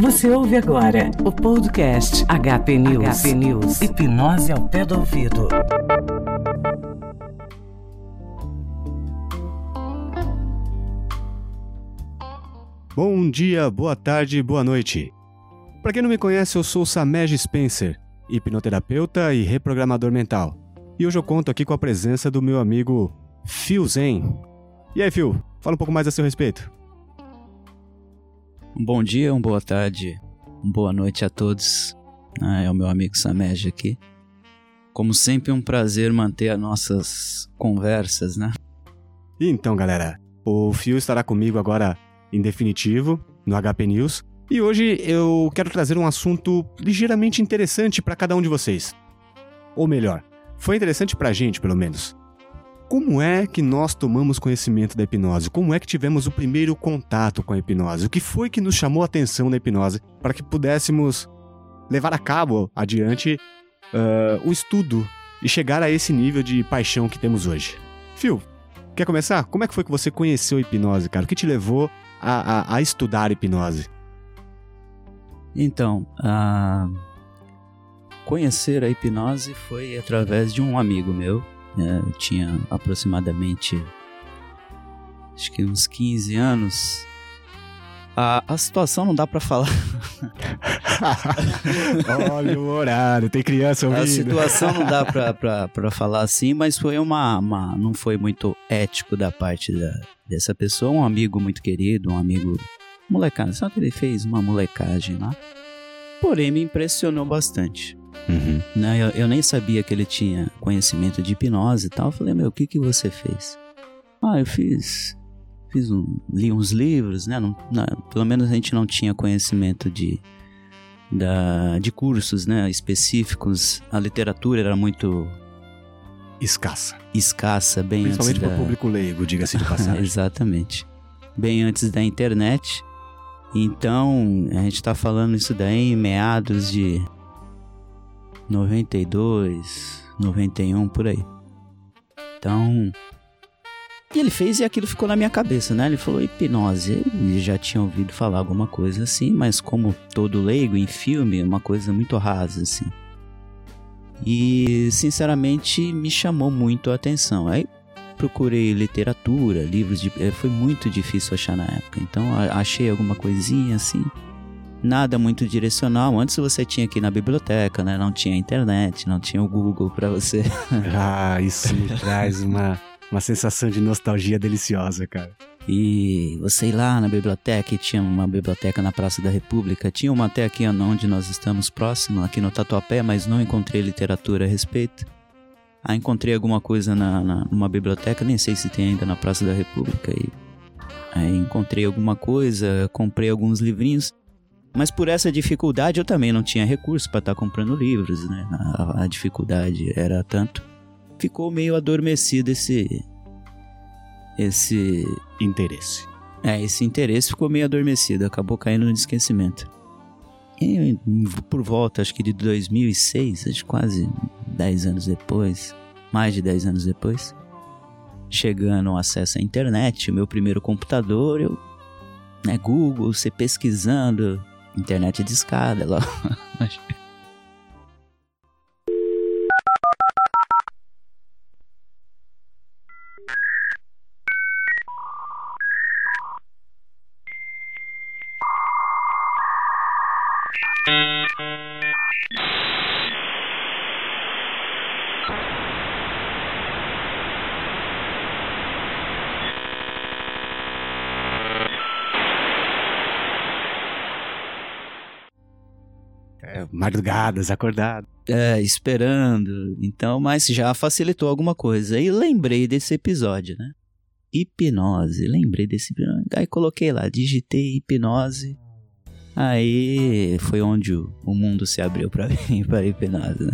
Você ouve agora o podcast HP News. HP News. Hipnose ao pé do ouvido. Bom dia, boa tarde, boa noite. Para quem não me conhece, eu sou Samej Spencer, hipnoterapeuta e reprogramador mental. E hoje eu conto aqui com a presença do meu amigo Phil Zen. E aí, Phil, fala um pouco mais a seu respeito. Um bom dia, uma boa tarde, uma boa noite a todos. Ah, é o meu amigo Samej aqui. Como sempre, um prazer manter as nossas conversas, né? Então, galera, o Phil estará comigo agora em definitivo no HP News. E hoje eu quero trazer um assunto ligeiramente interessante para cada um de vocês. Ou melhor, foi interessante pra gente, pelo menos. Como é que nós tomamos conhecimento da hipnose? Como é que tivemos o primeiro contato com a hipnose? O que foi que nos chamou a atenção na hipnose para que pudéssemos levar a cabo adiante uh, o estudo e chegar a esse nível de paixão que temos hoje? Phil, quer começar? Como é que foi que você conheceu a hipnose, cara? O que te levou a, a, a estudar hipnose? Então, a conhecer a hipnose foi através de um amigo meu. Né? Eu tinha aproximadamente acho que uns 15 anos. A, a situação não dá para falar. Olha o horário, tem criança ouvindo. A situação não dá pra, pra, pra falar assim, mas foi uma, uma. Não foi muito ético da parte da, dessa pessoa. Um amigo muito querido, um amigo molecada. Só que ele fez uma molecagem lá. Porém, me impressionou bastante. Uhum. Né? Eu, eu, nem sabia que ele tinha conhecimento de hipnose e tal. Eu falei, meu, o que, que você fez? Ah, eu fiz. Fiz um, li uns livros, né? Não, não, pelo menos a gente não tinha conhecimento de, da, de cursos né, específicos. A literatura era muito. Escassa. Escassa, bem Principalmente antes para o público leigo, diga-se de passagem. Exatamente. Bem antes da internet. Então, a gente está falando isso daí em meados de 92, 91, por aí. Então. E ele fez e aquilo ficou na minha cabeça, né? Ele falou hipnose. Ele já tinha ouvido falar alguma coisa assim, mas como todo leigo em filme, uma coisa muito rasa, assim. E, sinceramente, me chamou muito a atenção. Aí procurei literatura, livros de. Foi muito difícil achar na época. Então achei alguma coisinha assim nada muito direcional. Antes você tinha que ir na biblioteca, né? Não tinha internet, não tinha o Google para você. ah, isso me traz uma, uma sensação de nostalgia deliciosa, cara. E você ir lá na biblioteca, e tinha uma biblioteca na Praça da República, tinha uma até aqui onde nós estamos próximo, aqui no Tatuapé, mas não encontrei literatura a respeito. Ah, encontrei alguma coisa na, na, numa biblioteca, nem sei se tem ainda na Praça da República. E aí encontrei alguma coisa, comprei alguns livrinhos. Mas por essa dificuldade eu também não tinha recurso para estar tá comprando livros, né? A, a, dificuldade era tanto. Ficou meio adormecido esse. Esse. Interesse. É, esse interesse ficou meio adormecido, acabou caindo no esquecimento. E por volta, acho que de 2006, acho quase 10 anos depois, mais de 10 anos depois, chegando ao acesso à internet, o meu primeiro computador, eu, né, Google, você pesquisando, internet de escada lá. madrugadas, acordado. É, esperando. Então, mas já facilitou alguma coisa. E lembrei desse episódio, né? Hipnose, lembrei desse episódio. Aí coloquei lá, digitei hipnose. Aí foi onde o, mundo se abriu para mim, para hipnose. Né?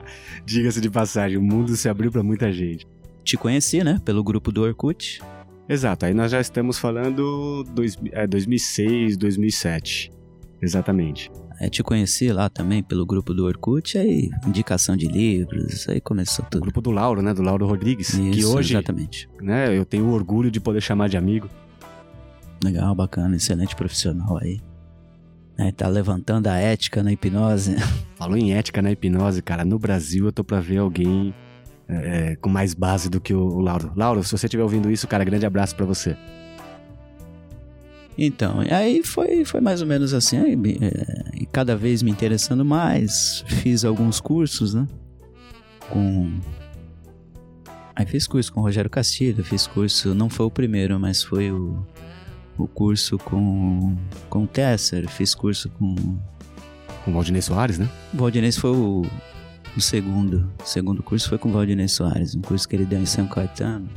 Diga-se de passagem, o mundo se abriu para muita gente. Te conheci, né? Pelo grupo do Orkut. Exato, aí nós já estamos falando dois, é, 2006, 2007. Exatamente. É, te conheci lá também pelo grupo do Orkut, aí indicação de livros, aí começou tudo. O grupo do Lauro, né? Do Lauro Rodrigues. Isso, que hoje, exatamente. Né, eu tenho orgulho de poder chamar de amigo. Legal, bacana, excelente profissional aí. É, tá levantando a ética na hipnose. Falou em ética na hipnose, cara. No Brasil eu tô pra ver alguém é, com mais base do que o, o Lauro. Lauro, se você estiver ouvindo isso, cara, grande abraço para você. Então, aí foi, foi mais ou menos assim, é, e cada vez me interessando mais, fiz alguns cursos, né? Com. Aí fiz curso com o Rogério Castilho, fiz curso, não foi o primeiro, mas foi o, o curso com, com o Tesser, fiz curso com. Com o Valdinei Soares, né? O Valdinei foi o, o segundo. O segundo curso foi com o Valdinei Soares, um curso que ele deu em São Caetano.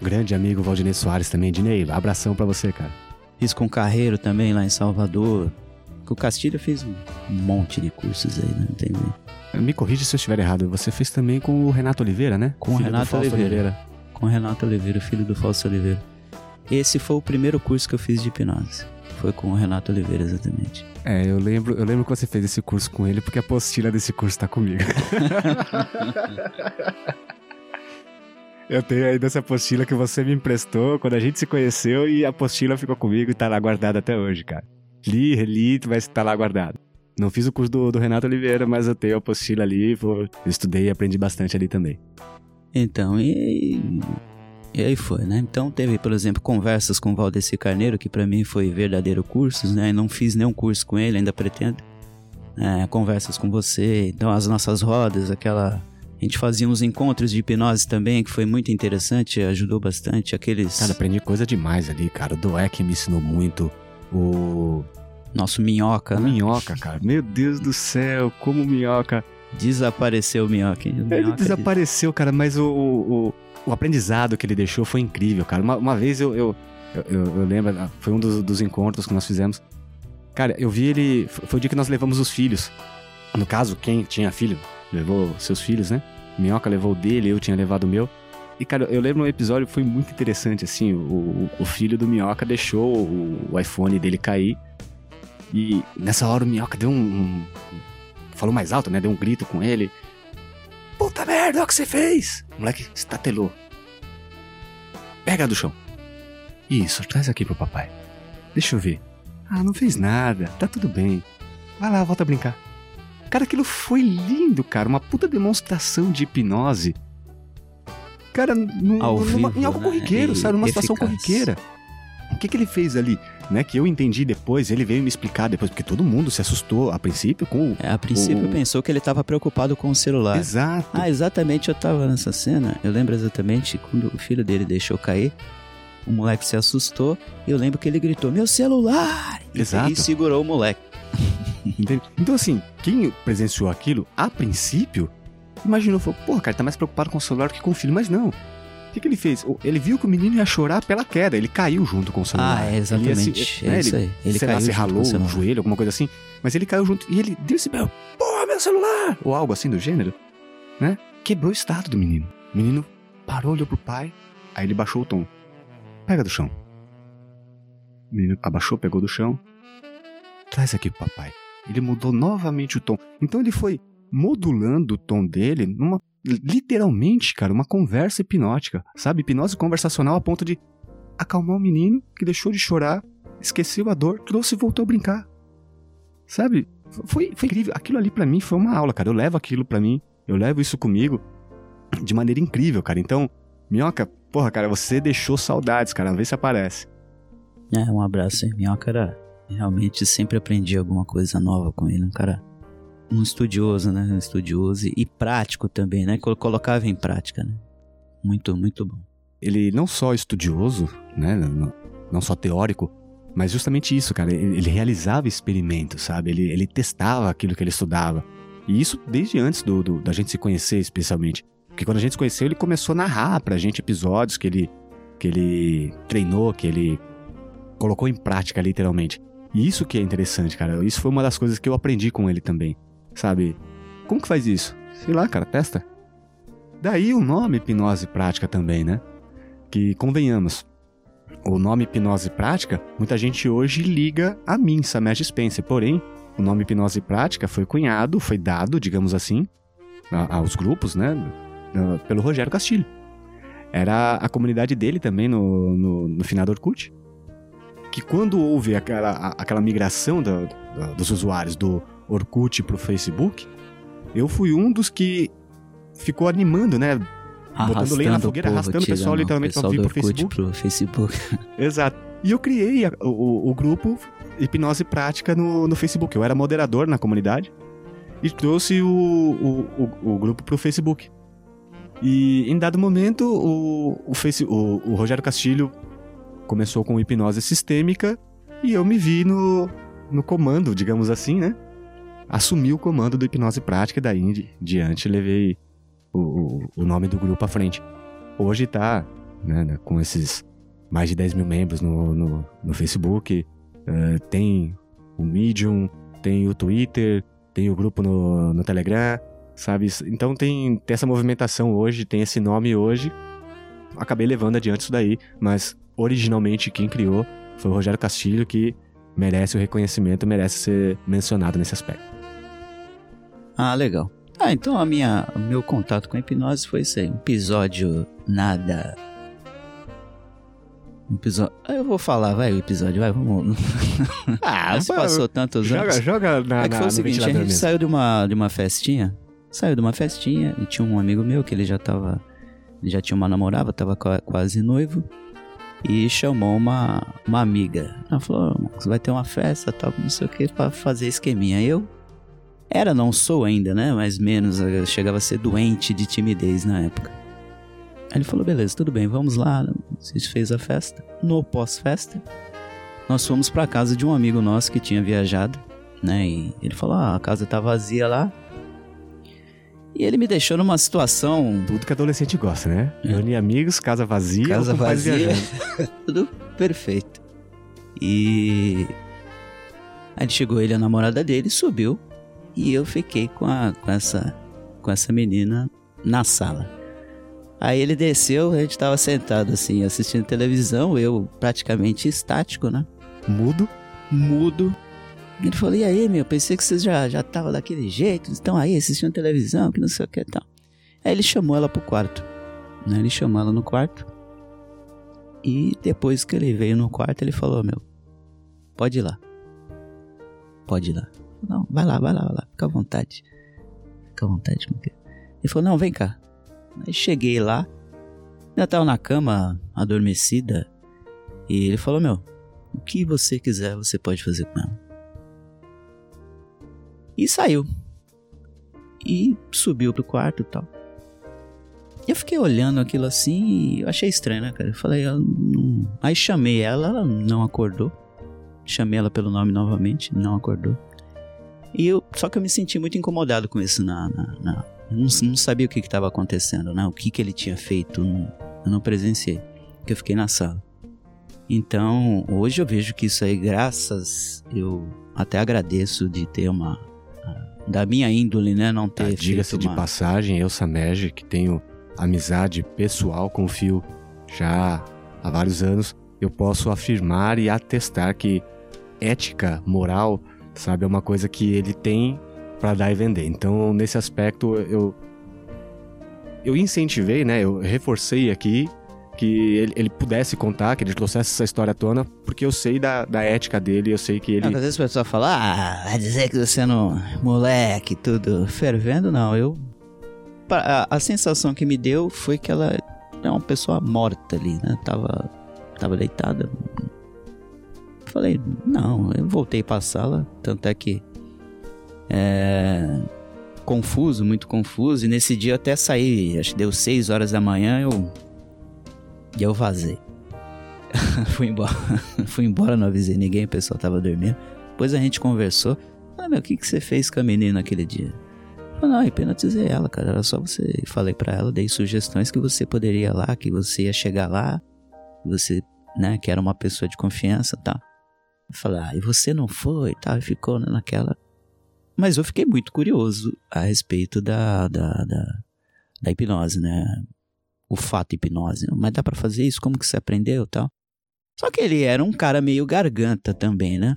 Grande amigo Valdinei Soares também, Dinei, abração para você, cara. Fiz com o Carreiro também lá em Salvador. Com o Castilho fez um monte de cursos aí, né? Entendeu? Me corrija se eu estiver errado. Você fez também com o Renato Oliveira, né? Com o Renato Oliveira. Oliveira. Com o Renato Oliveira, filho do Fausto Oliveira. Esse foi o primeiro curso que eu fiz de hipnose. Foi com o Renato Oliveira, exatamente. É, eu lembro, eu lembro que você fez esse curso com ele porque a apostila desse curso tá comigo. eu tenho aí dessa apostila que você me emprestou quando a gente se conheceu e a apostila ficou comigo e tá lá guardada até hoje, cara. Li, reli, vai estar tá lá guardado. Não fiz o curso do, do, Renato Oliveira, mas eu tenho a apostila ali, pô, estudei e aprendi bastante ali também. Então, e e aí foi, né? Então teve, por exemplo, conversas com o Valdeci Carneiro, que para mim foi verdadeiro cursos, né? não fiz nenhum curso com ele, ainda pretendo. É, conversas com você, então as nossas rodas, aquela... A gente fazia uns encontros de hipnose também, que foi muito interessante, ajudou bastante. Aqueles. Cara, aprendi coisa demais ali, cara. O Doek me ensinou muito. O. Nosso minhoca, o né? Minhoca, cara. Meu Deus do céu, como minhoca. Desapareceu o minhoca. O minhoca ele desapareceu, cara, mas o, o, o aprendizado que ele deixou foi incrível, cara. Uma, uma vez eu, eu, eu, eu, lembro, ah, foi um dos, dos encontros que nós fizemos. Cara, eu vi ele. Foi o dia que nós levamos os filhos. No caso, quem tinha filho levou seus filhos, né? Minhoca levou o dele, eu tinha levado o meu. E, cara, eu lembro um episódio que foi muito interessante, assim. O, o filho do Minhoca deixou o, o, iPhone dele cair. E nessa hora o Minhoca deu um, um. Falou mais alto, né? Deu um grito com ele. Puta merda, olha o que você fez! O moleque estatelou. Pega do chão. Isso, traz aqui pro papai. Deixa eu ver. Ah, não fez nada, tá tudo bem. Vai lá, volta a brincar. Cara, aquilo foi lindo, cara. Uma puta demonstração de hipnose. Cara, no, Ao numa, vivo, em algo né? corriqueiro, E sabe? Numa situação corriqueira. O que, que ele fez ali? Né, que eu entendi depois, ele veio me explicar depois, porque todo mundo se assustou a princípio com o. É, a princípio O- pensou que ele estava preocupado com o celular. Exato. Ah, exatamente, eu tava nessa cena. Eu lembro exatamente quando o filho dele deixou cair. O moleque se assustou e eu lembro que ele gritou: Meu celular! E- Exato. E segurou o moleque. Entende? Então, assim, quem presenciou aquilo, a princípio, imaginou, falou, porra, cara, tá mais preocupado com o celular do que com o filho, mas não. O que, que ele fez? Ele viu que o menino ia chorar pela queda, ele caiu junto com o celular. Ah, é Ele exatamente. se- é né, isso aí. Ele sei lá, caiu se junto com ralou o joelho, alguma coisa assim, mas ele caiu junto e ele deu esse belo, porra, meu celular! Ou algo assim do gênero, né? Quebrou o estado do menino. O menino parou, olhou pro pai, aí ele baixou o tom. Pega do chão. O menino abaixou, pegou do chão. Traz aqui pro papai. Ele mudou novamente o tom. Então ele foi modulando o tom dele numa. Literalmente, cara, uma conversa hipnótica. Sabe? Hipnose conversacional a ponto de acalmar o menino que deixou de chorar, esqueceu a dor, trouxe e voltou a brincar. Sabe? Foi, foi incrível. Aquilo ali pra mim foi uma aula, cara. Eu levo aquilo pra mim, eu levo isso comigo de maneira incrível, cara. Então, Minhoca, porra, cara, você deixou saudades, cara. Vê se aparece. É, um abraço aí. Minhoca era. Realmente sempre aprendi alguma coisa nova com ele. Um cara. Um estudioso, né? Um estudioso e, prático também, né? Col- Colocava em prática, né? Muito, muito bom. ele não só estudioso, né, não, não só teórico, mas justamente isso, cara, ele, ele realizava experimentos, sabe? Ele, ele testava aquilo que ele estudava. E isso desde antes do, do- da gente se conhecer, especialmente. Porque quando a gente se conheceu, ele começou a narrar pra gente episódios que ele, que ele treinou, que ele colocou em prática, literalmente. E isso que é interessante, cara. Isso foi uma das coisas que eu aprendi com ele também, sabe? Como que faz isso? Sei lá, cara, testa. Daí o nome hipnose prática também, né? Que convenhamos, o nome hipnose prática, muita gente hoje liga a mim, Samesh Spencer. Porém, o nome hipnose prática foi cunhado, foi dado, digamos assim, aos grupos, né? Pelo Rogério Castilho. Era a comunidade dele também no, no, no finado Orkut. Que quando houve aquela, aquela migração da, da, dos usuários do Orkut pro Facebook, eu fui um dos que ficou animando, né? Botando lenha na fogueira, povo, arrastando o pessoal literalmente pessoal pro Orkut Facebook. pro Facebook. Exato. E eu criei a- o, o grupo Hipnose Prática no, no Facebook. Eu era moderador na comunidade e trouxe o, o, o, o grupo pro Facebook. E em dado momento, o, o, Face, o, o Rogério Castilho começou com hipnose sistêmica e eu me vi no, no comando, digamos assim, né? Assumi o comando do hipnose prática e daí em di- diante levei o, o, o nome do grupo à frente. Hoje tá né, né, com esses mais de 10 mil membros no, no, no Facebook, eh, tem o Medium, tem o Twitter, tem o grupo no, no Telegram, sabe? Então tem, tem essa movimentação hoje, tem esse nome hoje. Acabei levando adiante isso daí, mas originalmente quem criou foi o Rogério Castilho, que merece o reconhecimento, merece ser mencionado nesse aspecto. Ah, legal. Ah, então a minha, o meu contato com a hipnose foi isso aí. Um episódio nada. Um episódio. Ah, Eu vou falar, vai o episódio, vai, vamos. Ah, se passou tantos anos. Joga, joga na, é que na- foi o no seguinte, a gente mesmo. saiu de uma, de uma festinha. Saiu de uma festinha e tinha um amigo meu que ele já tava. Ele já tinha uma namorada, tava qua- quase noivo. E chamou uma, uma amiga. Ela falou, "Ô, Marcos, vai ter uma festa, tal, não sei o que, pra fazer esqueminha. Eu era, não sou ainda, né? Mais menos, chegava a ser doente de timidez na época. Aí ele falou, beleza, tudo bem, vamos lá. A gente fez a festa. No pós-festa, nós fomos pra casa de um amigo nosso que tinha viajado, né? E ele falou, ah, a casa tá vazia lá. E ele me deixou numa situação Tudo que adolescente gosta, né? É. Reunir amigos, casa vazia, Casa vazia. tudo perfeito. E aí chegou ele, a namorada dele, subiu e eu fiquei com, a, com essa com essa menina na sala. Aí ele desceu, a gente tava sentado assim, assistindo televisão, eu praticamente estático, né? Mudo. Mudo. Ele falou, e aí, meu, pensei que vocês já, já tava daquele jeito, estão aí assistindo televisão, que não sei o que e tal. Aí ele chamou ela pro quarto, né? Ele chamou ela no quarto. E depois que ele veio no quarto, ele falou, meu, pode ir lá. Pode ir lá. Não, vai lá, vai lá, vai lá, fica à vontade. Fica à vontade, meu querido. Ele falou, não, vem cá. Aí cheguei lá, já tava na cama, adormecida, e ele falou, meu, o que você quiser, você pode fazer com ela. E saiu. E subiu pro quarto e tal. E eu fiquei olhando aquilo assim e eu achei estranho, né, cara? Eu falei, eu não... aí chamei ela, ela não acordou. Chamei ela pelo nome novamente, não acordou. E eu, só que eu me senti muito incomodado com isso na, na, na- não, não sabia o que estava acontecendo, né? O que que ele tinha feito, não- eu não presenciei, porque eu fiquei na sala. Então, hoje eu vejo que isso aí, graças, eu até agradeço de ter uma da minha índole, né, não ter Ah, Diga-se de passagem, eu, Samej, que tenho amizade pessoal com o Fio já há vários anos, eu posso afirmar e atestar que ética, moral, sabe, é uma coisa que ele tem pra dar e vender. Então, nesse aspecto, eu eu incentivei, né, eu reforcei aqui que ele, ele pudesse contar, que ele trouxesse essa história à tona, porque eu sei da, da ética dele, eu sei que ele... Não, às vezes a pessoa fala, ah, vai dizer que você não. moleque, tudo fervendo. Não, eu. A, a sensação que me deu foi que ela é uma pessoa morta ali, né? Tava, tava deitada. Falei, não, eu voltei pra sala, tanto é que. É. Confuso, muito confuso. E nesse dia até saí, acho que deu 6 horas da manhã, eu. E eu vazei. Fui embora. Fui embora, não avisei ninguém, o pessoal tava dormindo. Depois a gente conversou. Ah, meu, o que, que você fez com a menina aquele dia? Eu falei, não, hipnotizei ela, cara. Era só você. Falei pra ela, dei sugestões que você poderia ir lá, que você ia chegar lá, você, né, que era uma pessoa de confiança e tal. Eu falei, ah, e você não foi e tal, e ficou né, naquela. Mas eu fiquei muito curioso a respeito da, da, da, da hipnose, né? O fato hipnose. Mas dá pra fazer isso? Como que você aprendeu tal? Só que ele era um cara meio garganta também, né?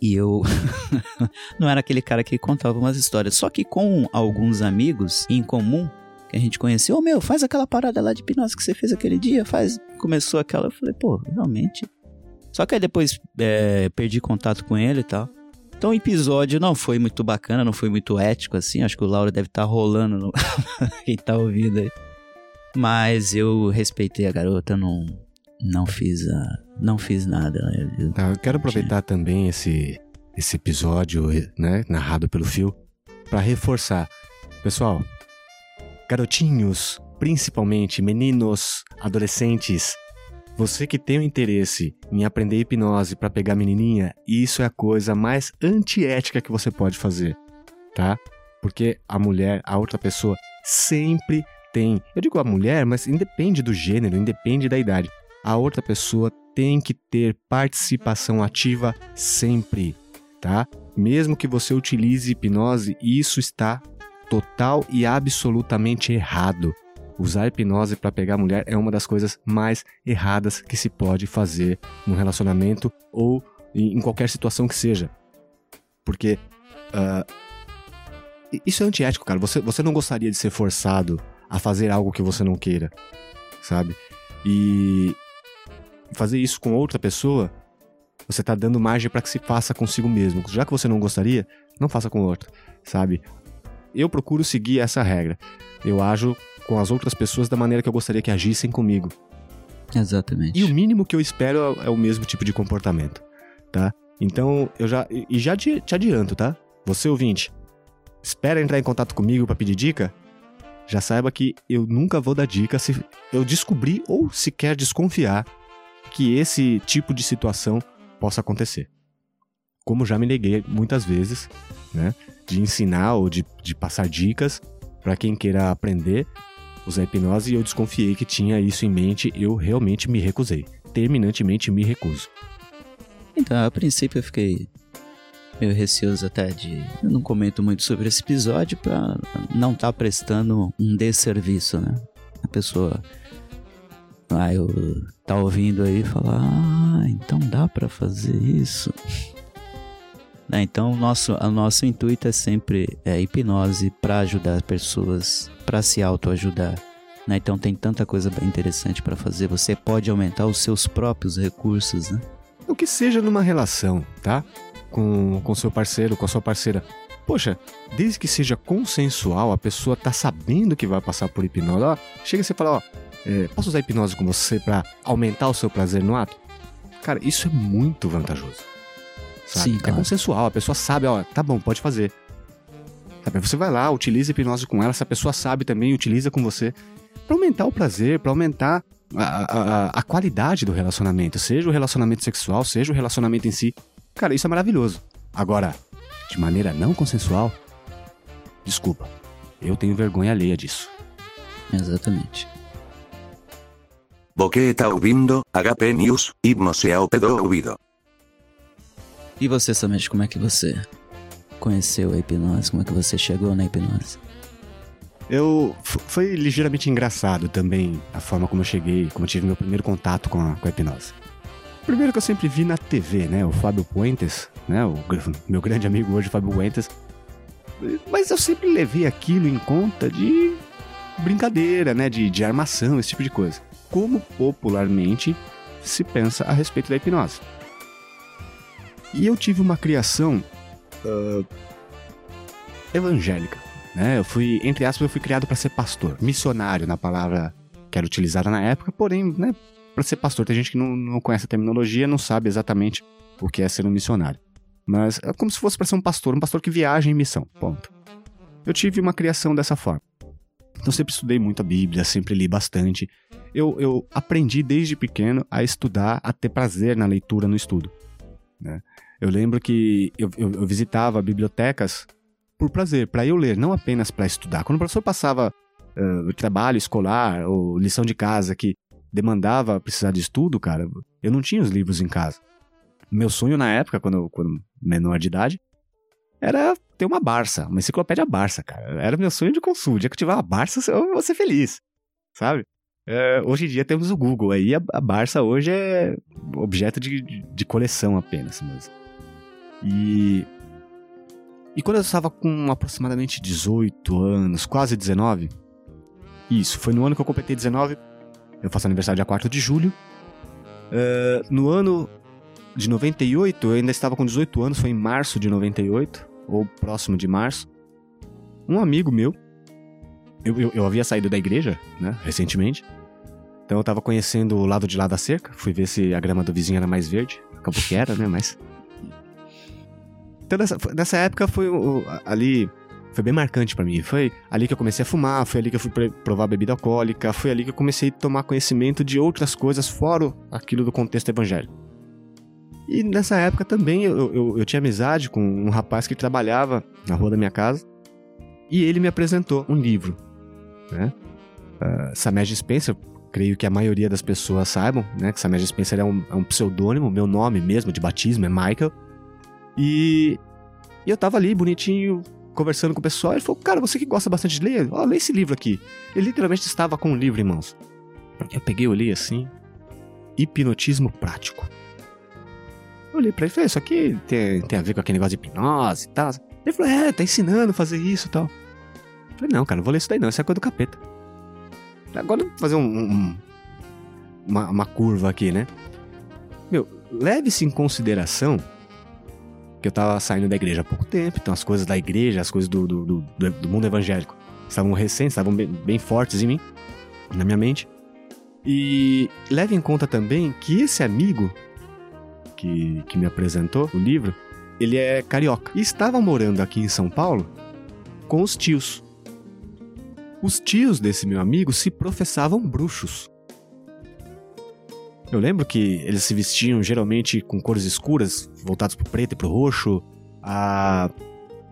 E eu não era aquele cara que contava umas histórias. Só que com alguns amigos em comum que a gente conhecia, ô meu, faz aquela parada lá de hipnose que você fez aquele dia, faz. Começou aquela, eu falei, pô, realmente. Só que aí depois é, perdi contato com ele e tal. Então o episódio não foi muito bacana, não foi muito ético assim. Acho que o Laura deve estar tá rolando no... quem tá ouvindo aí. Mas eu respeitei a garota, não não fiz a não fiz nada. Eu, tá, eu quero aproveitar também esse esse episódio, né, narrado pelo Phil, para reforçar. Pessoal, garotinhos, principalmente meninos, adolescentes, você que tem o interesse em aprender hipnose para pegar menininha, isso é a coisa mais antiética que você pode fazer, tá? Porque a mulher, a outra pessoa, sempre tem. Eu digo a mulher, mas independe do gênero, independe da idade. A outra pessoa tem que ter participação ativa sempre, tá? Mesmo que você utilize hipnose, isso está total e absolutamente errado. Usar hipnose para pegar mulher é uma das coisas mais erradas que se pode fazer num relacionamento ou em qualquer situação que seja. Porque uh, isso é antiético, cara. Você, você não gostaria de ser forçado a fazer algo que você não queira, sabe? E fazer isso com outra pessoa, você tá dando margem para que se faça consigo mesmo. Já que você não gostaria, não faça com outra, sabe? Eu procuro seguir essa regra. Eu ajo com as outras pessoas da maneira que eu gostaria que agissem comigo. Exatamente. E o mínimo que eu espero é o mesmo tipo de comportamento, tá? Então, eu já e já te adianto, tá? Você ouvinte, espera entrar em contato comigo para pedir dica? Já saiba que eu nunca vou dar dica se eu descobrir ou sequer desconfiar que esse tipo de situação possa acontecer. Como já me neguei muitas vezes, né, de ensinar ou de, de passar dicas para quem queira aprender usar hipnose e eu desconfiei que tinha isso em mente, eu realmente me recusei. Terminantemente me recuso. Então, a princípio eu fiquei meio receoso até de. Eu não comento muito sobre esse episódio pra não estar tá prestando um desserviço, né? A pessoa. Ah, eu tá ouvindo aí falar, ah, então dá para fazer isso. Né? Então, o nosso, o nosso intuito é sempre é, hipnose para ajudar as pessoas, para se autoajudar. Né? Então, tem tanta coisa interessante para fazer. Você pode aumentar os seus próprios recursos. Né? O que seja numa relação, tá? Com, com seu parceiro, com a sua parceira. Poxa, desde que seja consensual, a pessoa tá sabendo que vai passar por hipnose. Chega e você fala, ó, é, posso usar hipnose com você para aumentar o seu prazer no ato? Cara, isso é muito vantajoso. Sabe? Sim, é claro. É consensual, a pessoa sabe, ó, tá bom, pode fazer. Sabe? Você vai lá, utiliza hipnose com ela, se a pessoa sabe também, utiliza com você. para aumentar o prazer, para aumentar a, a, a qualidade do relacionamento, seja o relacionamento sexual, seja o relacionamento em si. Cara, isso é maravilhoso. Agora, de maneira não consensual, desculpa, eu tenho vergonha alheia disso. Exatamente. Você está ouvindo HP News, hipnose ao pedo ouvido. E você, Samete, como é que você conheceu a hipnose? Como é que você chegou na hipnose? Eu foi ligeiramente engraçado também a forma como eu cheguei, como eu tive meu primeiro contato com a, com a hipnose. Primeiro que eu sempre vi na TV, né, o Fábio Puentes, né, o meu grande amigo hoje, Fábio Puentes. Mas eu sempre levei aquilo em conta de brincadeira, né, de, de armação, esse tipo de coisa. Como popularmente se pensa a respeito da hipnose. E eu tive uma criação uh, evangélica. Né? Eu fui, entre aspas, eu fui criado para ser pastor, missionário na palavra que era utilizada na época, porém, né, para ser pastor, tem gente que não, não conhece a terminologia, não sabe exatamente o que é ser um missionário. Mas é como se fosse para ser um pastor, um pastor que viaja em missão. Ponto. Eu tive uma criação dessa forma. Então sempre estudei muito a Bíblia, sempre li bastante. Eu, eu aprendi desde pequeno a estudar, a ter prazer na leitura, no estudo. Né? Eu lembro que eu, eu, eu visitava bibliotecas por prazer, para eu ler, não apenas para estudar. Quando o professor passava uh, trabalho escolar ou lição de casa que demandava precisar de estudo, cara, eu não tinha os livros em casa. Meu sonho na época, quando, quando menor de idade, era ter uma Barça, uma enciclopédia Barça, cara. Era meu sonho de consumo. Dia que tiver uma Barça, eu vou ser feliz, sabe? É, hoje em dia temos o Google, aí a, a Barça hoje é objeto de, de, de coleção apenas. Mas... E, e quando eu estava com aproximadamente 18 anos, quase 19, isso, foi no ano que eu completei 19, eu faço aniversário dia 4 de julho. Uh, no ano de 98, eu ainda estava com 18 anos, foi em março de 98, ou próximo de março. Um amigo meu, eu, eu, eu havia saído da igreja, né, recentemente. Então eu tava conhecendo o lado de lá da cerca, fui ver se a grama do vizinho era mais verde. Acabou que era, né, mas... Então nessa, nessa época foi ali foi bem marcante pra mim. Foi ali que eu comecei a fumar, foi ali que eu fui provar bebida alcoólica, foi ali que eu comecei a tomar conhecimento de outras coisas fora aquilo do contexto evangélico. E nessa época também eu, eu, eu tinha amizade com um rapaz que trabalhava na rua da minha casa e ele me apresentou um livro, né? Uh, Samej Spencer, creio que a maioria das pessoas saibam, né? Que Samej Spencer é um, é um pseudônimo, meu nome mesmo de batismo é Michael. E, e eu tava ali bonitinho, conversando com o pessoal, ele falou, cara, você que gosta bastante de ler, ó, lê esse livro aqui. Ele literalmente estava com um livro em mãos. Eu peguei, olhei assim, hipnotismo prático. Eu olhei pra ele e falei, isso aqui tem, tem a ver com aquele negócio de hipnose e tal. Ele falou, é, tá ensinando a fazer isso e tal. Eu falei, não, cara, não vou ler isso daí não, isso é coisa do capeta. Agora vou fazer um, um- uma, uma curva aqui, né? Meu, leve-se em consideração que eu tava saindo da igreja há pouco tempo, então as coisas da igreja, as coisas do, do, do- do mundo evangélico estavam recentes, estavam bem, bem fortes em mim, na minha mente. E leve em conta também que esse amigo que, que me apresentou o livro, ele é carioca. E estava morando aqui em São Paulo com os tios. Os tios desse meu amigo se professavam bruxos. Eu lembro que eles se vestiam geralmente com cores escuras, voltados pro preto e pro roxo. A,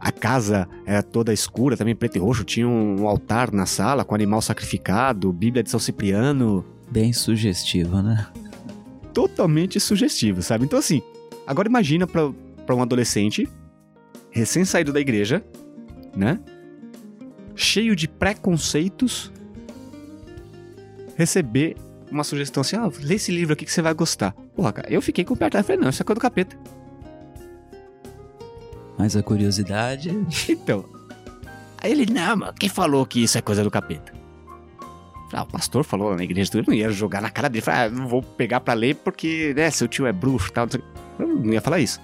a casa era toda escura, também preto e roxo. Tinha um altar na sala com animal sacrificado, Bíblia de São Cipriano. Bem sugestivo, né? Totalmente sugestivo, sabe? Então, assim, agora imagina pra, pra um adolescente recém-saído da igreja, né? Cheio de preconceitos, receber uma sugestão assim: ah, lê esse livro aqui que você vai gostar. Porra, cara, eu fiquei com o pé atrás. Falei, não, isso é coisa do capeta. Mas a curiosidade. Então. Aí ele, não, mas quem falou que isso é coisa do capeta? Ah, o pastor falou na igreja, tudo, eu não ia jogar na cara dele. Falei, ah, não vou pegar pra ler porque, né, seu tio é bruxo e tal. não sei. Eu não ia falar isso.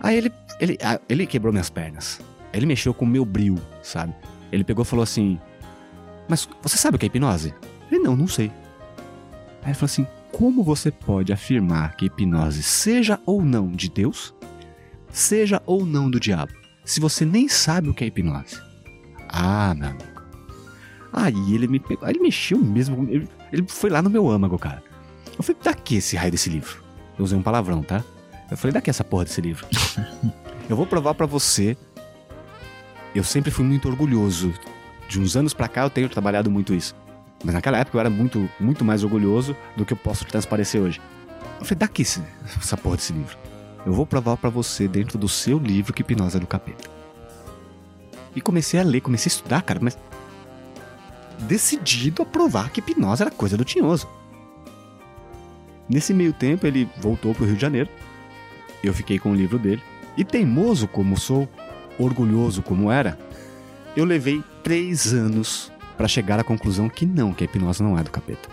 Aí ele, ele, ah, ele quebrou minhas pernas. Ele mexeu com o meu bril, sabe? Ele pegou e falou assim: Mas você sabe o que é hipnose? Falei, não, não sei. Aí ele falou assim: Como você pode afirmar que hipnose seja ou não de Deus, seja ou não do diabo, se você nem sabe o que é hipnose? Ah, meu amigo. Aí ele me pegou, ele mexeu mesmo, ele, ele foi lá no meu âmago, cara. Eu falei, daqui esse raio desse livro. Eu usei um palavrão, tá? Eu falei, daqui essa porra desse livro. eu vou provar pra você. Eu sempre fui muito orgulhoso. De uns anos pra cá eu tenho trabalhado muito isso. Mas naquela época eu era muito, muito mais orgulhoso do que eu posso transparecer hoje. Eu falei, daqui esse- essa porra desse livro. Eu vou provar pra você dentro do seu livro que hipnose é do capeta. E comecei a ler, comecei a estudar, cara, mas decidido a provar que hipnose era coisa do tinhoso. Nesse meio tempo, ele voltou pro Rio de Janeiro. Eu fiquei com o livro dele. E teimoso como sou, orgulhoso como era, eu levei três anos para chegar à conclusão que não, que a hipnose não é do capeta.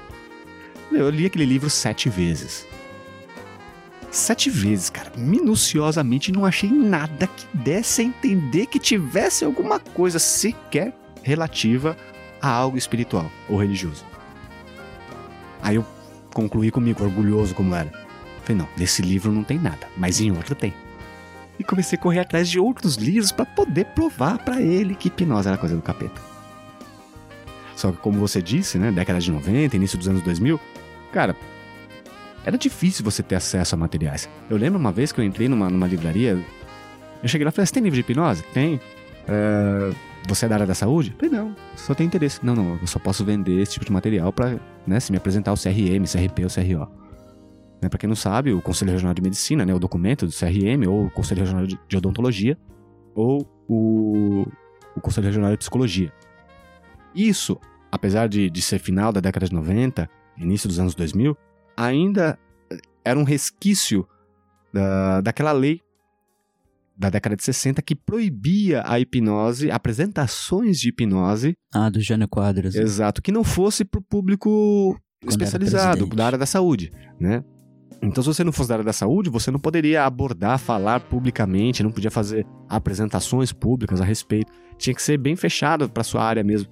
Eu li aquele livro sete vezes. Sete vezes, cara, minuciosamente, não achei nada que desse a entender que tivesse alguma coisa sequer relativa a algo espiritual ou religioso. Aí eu concluí comigo, orgulhoso como era. Falei, não, nesse livro não tem nada, mas em outro tem. E comecei a correr atrás de outros livros para poder provar para ele que hipnose era coisa do capeta. Só que como você disse, né, década de 90, início dos anos 2000, cara, era difícil você ter acesso a materiais. Eu lembro uma vez que eu entrei numa, numa livraria, eu cheguei lá e falei, você tem livro de hipnose? Tem. "É, você é da área da saúde? Eu falei, não, só tem interesse. Não, não, eu só posso vender esse tipo de material pra, né, se me apresentar o CRM, CRP ou CRO. Né, pra quem não sabe, o Conselho Regional de Medicina, né, o documento do CRM, ou o Conselho Regional de de Odontologia, ou o, o Conselho Regional de Psicologia. Isso, apesar de, de ser final da década de 90, início dos anos 2000, ainda era um resquício da, daquela lei da década de 60 que proibia a hipnose, apresentações de hipnose, Ah, do Jânio Quadros. exato, que não fosse para o público era especializado, da área da saúde, né? Então, se você não fosse da área da saúde, você não poderia abordar, falar publicamente, não podia fazer apresentações públicas a respeito. Tinha que ser bem fechado para sua área mesmo.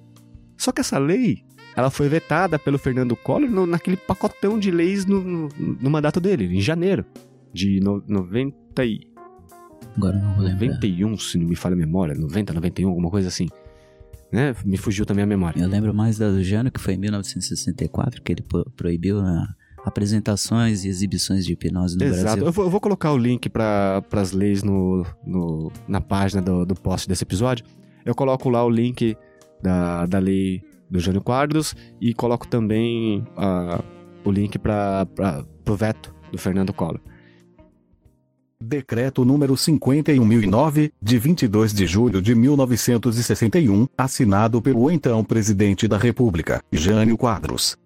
Só que essa lei, ela foi vetada pelo Fernando Collor no, naquele pacotão de leis no, no, no, mandato dele, em janeiro de no, 90 e... Agora não vou lembrar. 91, se não me falha a memória, 90, 91, alguma coisa assim. Né? Me fugiu também a memória. Eu lembro mais da do Jânio, que foi em 1964, que ele proibiu a apresentações e exibições de hipnose no Exato. Brasil. Eu vou, eu vou colocar o link para as leis no, no, na página do, do post desse episódio. Eu coloco lá o link da, da lei do Jânio Quadros e coloco também uh, o link para o veto do Fernando Collor. Decreto número 51.009, de 22 de julho de 1961, assinado pelo então presidente da República, Jânio Quadros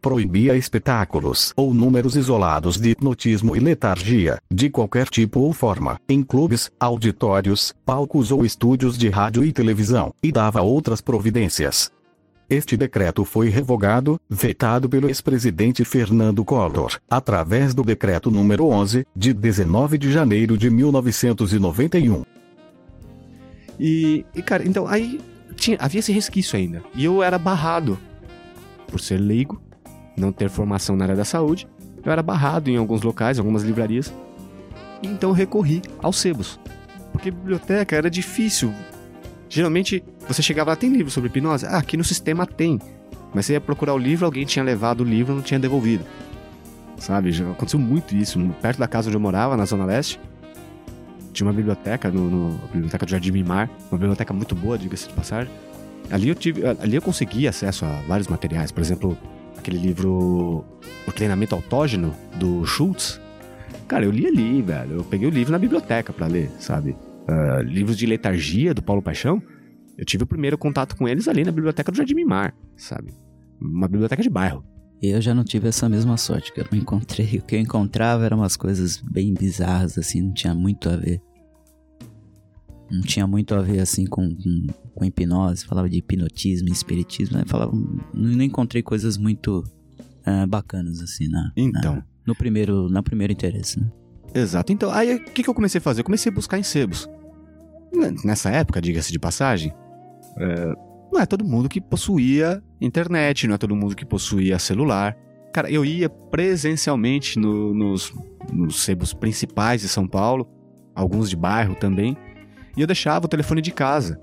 proibia espetáculos ou números isolados de hipnotismo e letargia, de qualquer tipo ou forma, em clubes, auditórios, palcos ou estúdios de rádio e televisão, e dava outras providências. Este decreto foi revogado, vetado pelo ex-presidente Fernando Collor, através do decreto número 11, de 19 de janeiro de 1991. E, e cara, então aí tinha, havia esse resquício ainda. E eu era barrado por ser leigo não ter formação na área da saúde, eu era barrado em alguns locais, algumas livrarias. Então recorri aos sebos. Porque biblioteca era difícil. Geralmente você chegava lá, tem livro sobre hipnose? Ah, aqui no sistema tem. Mas você ia procurar o livro, alguém tinha levado o livro e não tinha devolvido. Sabe? Já aconteceu muito isso. Perto da casa onde eu morava, na Zona Leste, tinha uma biblioteca, no, no biblioteca do Jardim Mimar, uma biblioteca muito boa, diga-se de passagem. Ali eu, tive, ali eu consegui acesso a vários materiais, por exemplo, aquele livro O Treinamento Autógeno, do Schultz. Cara, eu li ali, velho. Eu peguei o livro na biblioteca para ler, sabe? Uh, livros de letargia, do Paulo Paixão. Eu tive o primeiro contato com eles ali na biblioteca do Jardim Mimar, sabe? Uma biblioteca de bairro. Eu já não tive essa mesma sorte, que eu não encontrei. O que eu encontrava eram umas coisas bem bizarras, assim, não tinha muito a ver não tinha muito a ver assim com, com, com hipnose, falava de hipnotismo, espiritismo, né? falava, não encontrei coisas muito uh, bacanas assim na, então. Na, no primeiro, na primeiro interesse, né? Exato. Então, aí o que, que eu comecei a fazer? Eu comecei a buscar em sebos. Nessa época, diga-se de passagem, é, não é todo mundo que possuía internet, não é todo mundo que possuía celular. Cara, eu ia presencialmente no, nos, nos sebos principais de São Paulo, alguns de bairro também, e eu deixava o telefone de casa.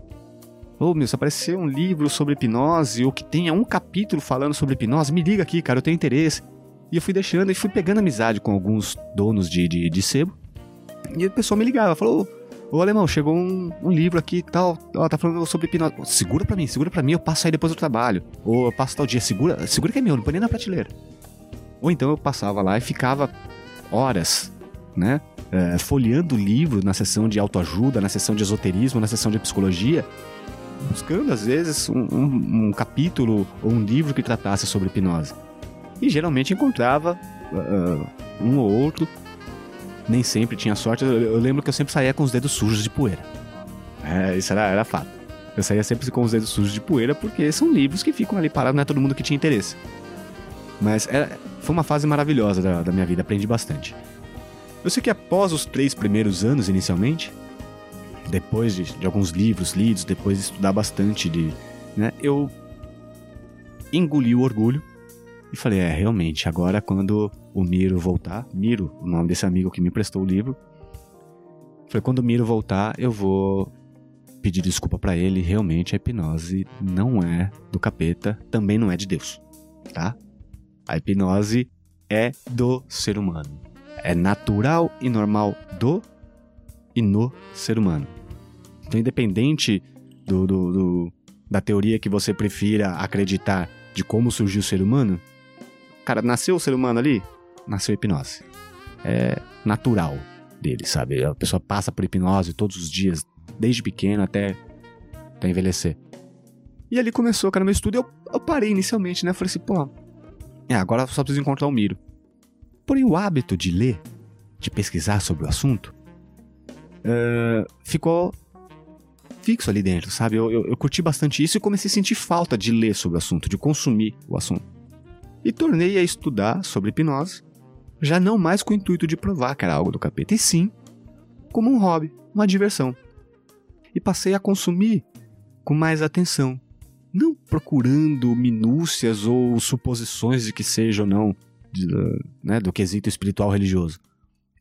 Ô, oh, meu, se aparecer um livro sobre hipnose ou que tenha um capítulo falando sobre hipnose, me liga aqui, cara, eu tenho interesse. E eu fui deixando e fui pegando amizade com alguns donos de, de, de sebo. E a pessoa me ligava, falou: Ô alemão, chegou um, um livro aqui e tal, ó, tá falando sobre hipnose. Segura pra mim, segura pra mim, eu passo aí depois do trabalho. Ou eu passo tal dia, segura, segura que é meu, não põe nem na prateleira. Ou então eu passava lá e ficava horas, né? É, folheando livro na sessão de autoajuda, na sessão de esoterismo, na sessão de psicologia, buscando às vezes um, um, um capítulo ou um livro que tratasse sobre hipnose. E geralmente encontrava uh, um ou outro, nem sempre tinha sorte. Eu, eu, lembro que eu sempre saía com os dedos sujos de poeira. É, isso era, era fato. Eu saía sempre com os dedos sujos de poeira porque são livros que ficam ali parados, não é todo mundo que tinha interesse. Mas era, foi uma fase maravilhosa da, da minha vida, aprendi bastante. Eu sei que após os três primeiros anos, inicialmente, depois de, de alguns livros lidos, depois de estudar bastante, de, né, eu engoli o orgulho e falei: é, realmente, agora quando o Miro voltar, Miro, o nome desse amigo que me prestou o livro, falei: quando o Miro voltar, eu vou pedir desculpa para ele. Realmente, a hipnose não é do capeta, também não é de Deus, tá? A hipnose é do ser humano é natural e normal do e no ser humano. Então, independente do, do, do, da teoria que você prefira acreditar de como surgiu o ser humano, cara, nasceu o ser humano ali, nasceu hipnose. É natural dele, sabe? A pessoa passa por hipnose todos os dias, desde pequeno até, até envelhecer. E ali começou, cara, meu estudo. Eu, eu parei inicialmente, né? Falei assim, pô, é, agora só preciso encontrar o Miro. Porém, o hábito de ler, de pesquisar sobre o assunto, uh, ficou fixo ali dentro, sabe? Eu, eu, eu, curti bastante isso e comecei a sentir falta de ler sobre o assunto, de consumir o assunto. E tornei a estudar sobre hipnose já não mais com o intuito de provar que era algo do capeta, e sim como um hobby, uma diversão. E passei a consumir com mais atenção, não procurando minúcias ou suposições de que seja ou não de, né, do quesito espiritual religioso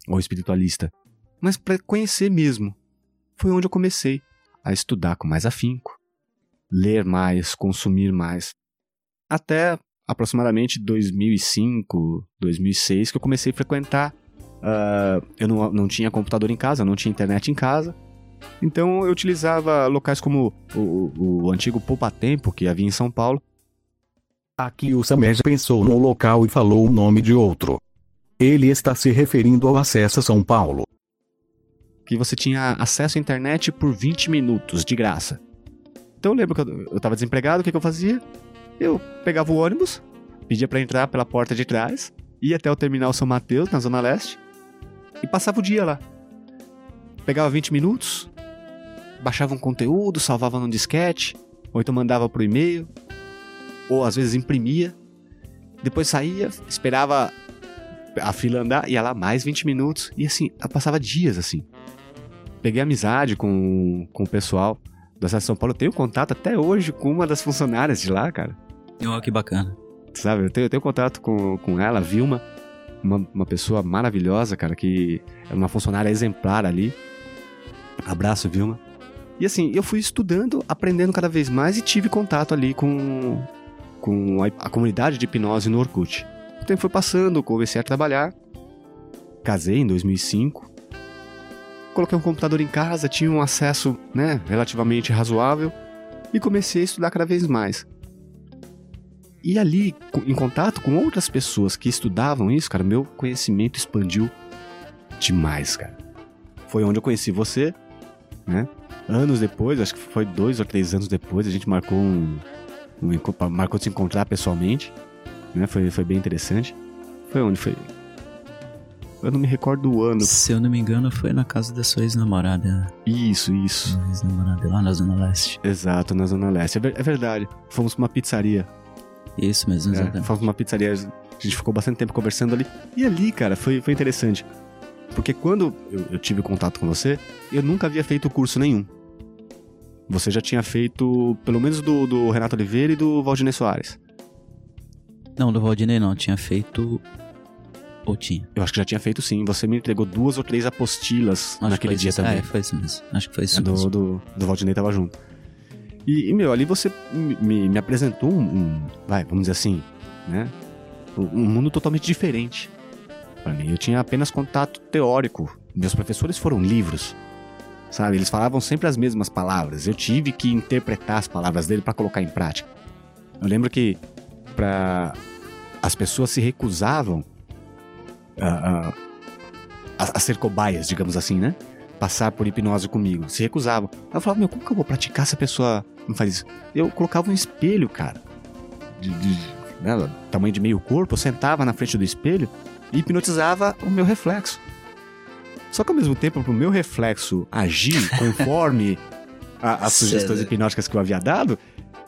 ou espiritualista, mas para conhecer mesmo. Foi onde eu comecei a estudar com mais afinco, ler mais, consumir mais. Até aproximadamente 2005, 2006, que eu comecei a frequentar. Uh, eu não, não tinha computador em casa, não tinha internet em casa. Então eu utilizava locais como o, o, o antigo Poupa Tempo, que havia em São Paulo. Aqui o Samed pensou no local e falou o nome de outro. Ele está se referindo ao Acesso São Paulo. Que você tinha acesso à internet por 20 minutos, de graça. Então eu lembro que eu, estava desempregado, o que, que eu fazia? Eu pegava o ônibus, pedia para entrar pela porta de trás, ia até o terminal São Mateus, na Zona Leste, e passava o dia lá. Pegava 20 minutos, baixava um conteúdo, salvava num disquete, ou então mandava pro e-mail, ou às vezes imprimia. Depois saía, esperava a fila andar, ia lá mais 20 minutos, e assim, passava dias assim. Peguei amizade com, com o pessoal da Cidade de São Paulo. Eu tenho contato até hoje com uma das funcionárias de lá, cara. Oh, que bacana. Sabe, eu tenho, eu tenho contato com, com ela, Vilma, uma, uma pessoa maravilhosa, cara, que é uma funcionária exemplar ali. Abraço, Vilma. E assim, eu fui estudando, aprendendo cada vez mais e tive contato ali com, com a, comunidade de hipnose no Orkut. O tempo foi passando, comecei a trabalhar. Casei em 2005. Coloquei um computador em casa, tinha um acesso né, relativamente razoável e comecei a estudar cada vez mais. E ali, em contato com outras pessoas que estudavam isso, cara, meu conhecimento expandiu demais, cara. Foi onde eu conheci você, né? Anos depois, acho que foi dois ou três anos depois, a gente marcou um marcou de se encontrar pessoalmente, né? Foi, foi bem interessante. Foi onde foi? Eu não me recordo do ano. Se eu não me engano, foi na casa da sua ex-namorada. Isso, isso. Ex-namorada lá na Zona Leste. Exato, na Zona Leste. É, é verdade. Fomos pra uma pizzaria. Isso mesmo, é, exatamente. É, fomos pra uma pizzaria. A gente ficou bastante tempo conversando ali. E ali, cara, foi, foi interessante. Porque quando eu, eu tive contato com você, eu nunca havia feito curso nenhum. Você já tinha feito, pelo menos do, do Renato Oliveira e do Valdinei Soares. Não, do Valdinei não. Tinha feito. Ou tinha? Eu acho que já tinha feito sim. Você me entregou duas ou três apostilas acho naquele dia isso. também. É, foi isso mesmo. Acho que foi isso é, do, mesmo. Do, do Valdinei tava junto. E, e, meu, ali você me, me apresentou um, um, Vai, vamos dizer assim, né? Um, um mundo totalmente diferente para mim. Eu tinha apenas contato teórico. Meus professores foram livros. Sabe? Eles falavam sempre as mesmas palavras. Eu tive que interpretar as palavras dele para colocar em prática. Eu lembro que para as pessoas se recusavam a, a, a, ser cobaias, digamos assim, né? Passar por hipnose comigo. Se recusavam. Eu falava, meu, como que eu vou praticar se a pessoa não faz isso? Eu colocava um espelho, cara. De, de né, tamanho de meio corpo, eu sentava na frente do espelho e hipnotizava o meu reflexo. Só que ao mesmo tempo, pro meu reflexo agir conforme a, as sugestões hipnóticas que eu havia dado,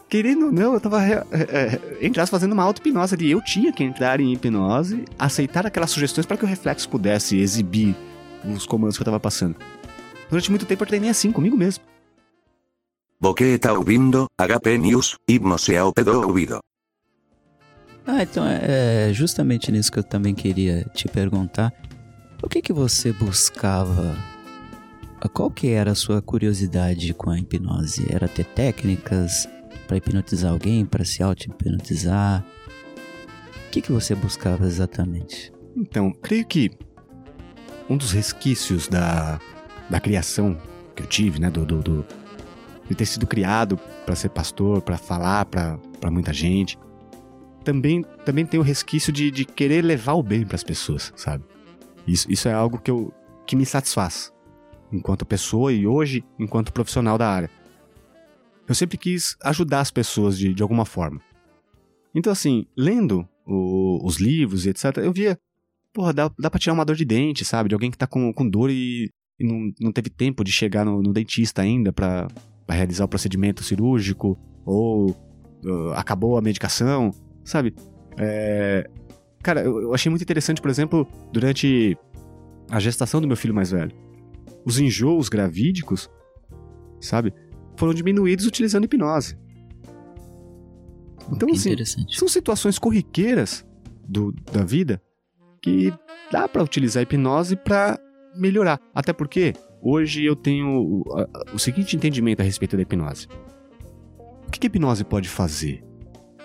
querendo ou não, eu tava, é, é, entre aspas, fazendo uma auto-hipnose ali. Eu tinha que entrar em hipnose, aceitar aquelas sugestões para que o reflexo pudesse exibir os comandos que eu tava passando. Durante muito tempo eu treinei assim, comigo mesmo. Você está ouvindo HP News, hipnose ao pé do ouvido. Ah, então é, é justamente nisso que eu também queria te perguntar. O que que você buscava? Qual que era a sua curiosidade com a hipnose? Era ter técnicas para hipnotizar alguém, para se auto-hipnotizar? O que que você buscava exatamente? Então, creio que um dos resquícios da, da criação que eu tive, né, do, do, do de ter sido criado para ser pastor, para falar para muita gente, também, também tem o resquício de, de querer levar o bem para as pessoas, sabe? Isso, isso é algo que, eu, que me satisfaz, enquanto pessoa e hoje enquanto profissional da área. Eu sempre quis ajudar as pessoas de, de alguma forma. Então, assim, lendo o, os livros e etc., eu via, porra, dá, dá pra tirar uma dor de dente, sabe? De alguém que tá com, com dor e, e não, não teve tempo de chegar no, no dentista ainda para realizar o procedimento cirúrgico, ou uh, acabou a medicação sabe? É... cara, eu, eu achei muito interessante, por exemplo, durante a gestação do meu filho mais velho. Os enjoos gravídicos, sabe, foram diminuídos utilizando hipnose. Então, assim, são situações corriqueiras do, da vida que dá pra utilizar a hipnose pra melhorar. Até porque hoje eu tenho o, a- o seguinte entendimento a respeito da hipnose. O que que a hipnose pode fazer?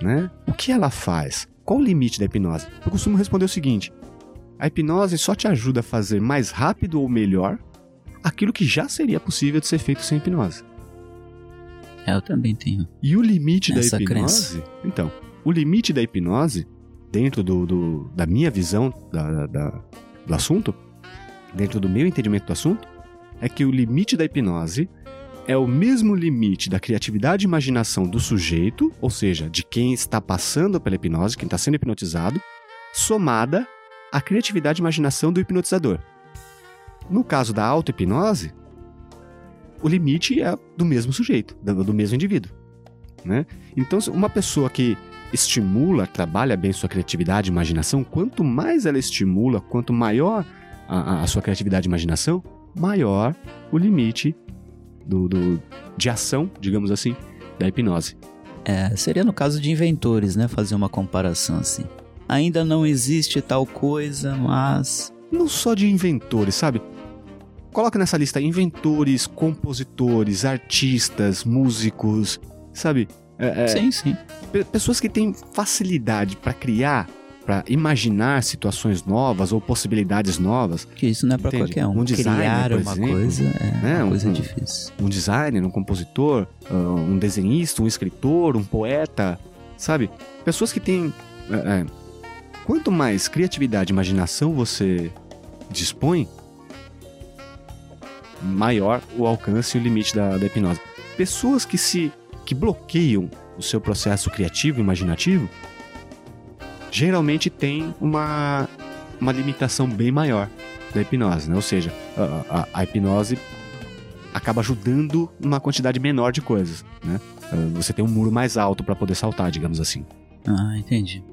Né? O que ela faz? Qual o limite da hipnose? Eu costumo responder o seguinte: a hipnose só te ajuda a fazer mais rápido ou melhor aquilo que já seria possível de ser feito sem hipnose. Eu também tenho. E o limite da hipnose. Então, o limite da hipnose, dentro do, do- da minha visão da- da- do assunto, dentro do meu entendimento do assunto, é que o limite da hipnose é o mesmo limite da criatividade e imaginação do sujeito, ou seja, de quem está passando pela hipnose, quem está sendo hipnotizado, somada à criatividade e imaginação do hipnotizador. No caso da auto-hipnose, o limite é do mesmo sujeito, do mesmo indivíduo. Né? Então, uma pessoa que estimula, trabalha bem sua criatividade e imaginação, quanto mais ela estimula, quanto maior a- a sua criatividade e imaginação, maior o limite do, do- de ação, digamos assim, da hipnose. É, seria no caso de inventores, né? Fazer uma comparação assim. Ainda não existe tal coisa, mas. Não só de inventores, sabe? Coloca nessa lista inventores, compositores, artistas, músicos, sabe? É, é, Sim, sim. Pe- pessoas que têm facilidade para criar, para imaginar situações novas ou possibilidades novas, Que isso não é Entende? qualquer um. Um designer, Criar uma exemplo, coisa é né? uma Um- coisa um- difícil. um designer, um compositor, ah, um desenhista, um escritor, um poeta, sabe? Pessoas que têm. é, é, quanto mais criatividade e imaginação você dispõe, maior o alcance e o limite da, da hipnose. Pessoas que se que bloqueiam o seu processo criativo e imaginativo geralmente têm uma, uma limitação bem maior da hipnose, né? Ou seja, a, a- a hipnose acaba ajudando uma quantidade menor de coisas, né? Ah, Você tem um muro mais alto para poder saltar, digamos assim. Ah, entendi.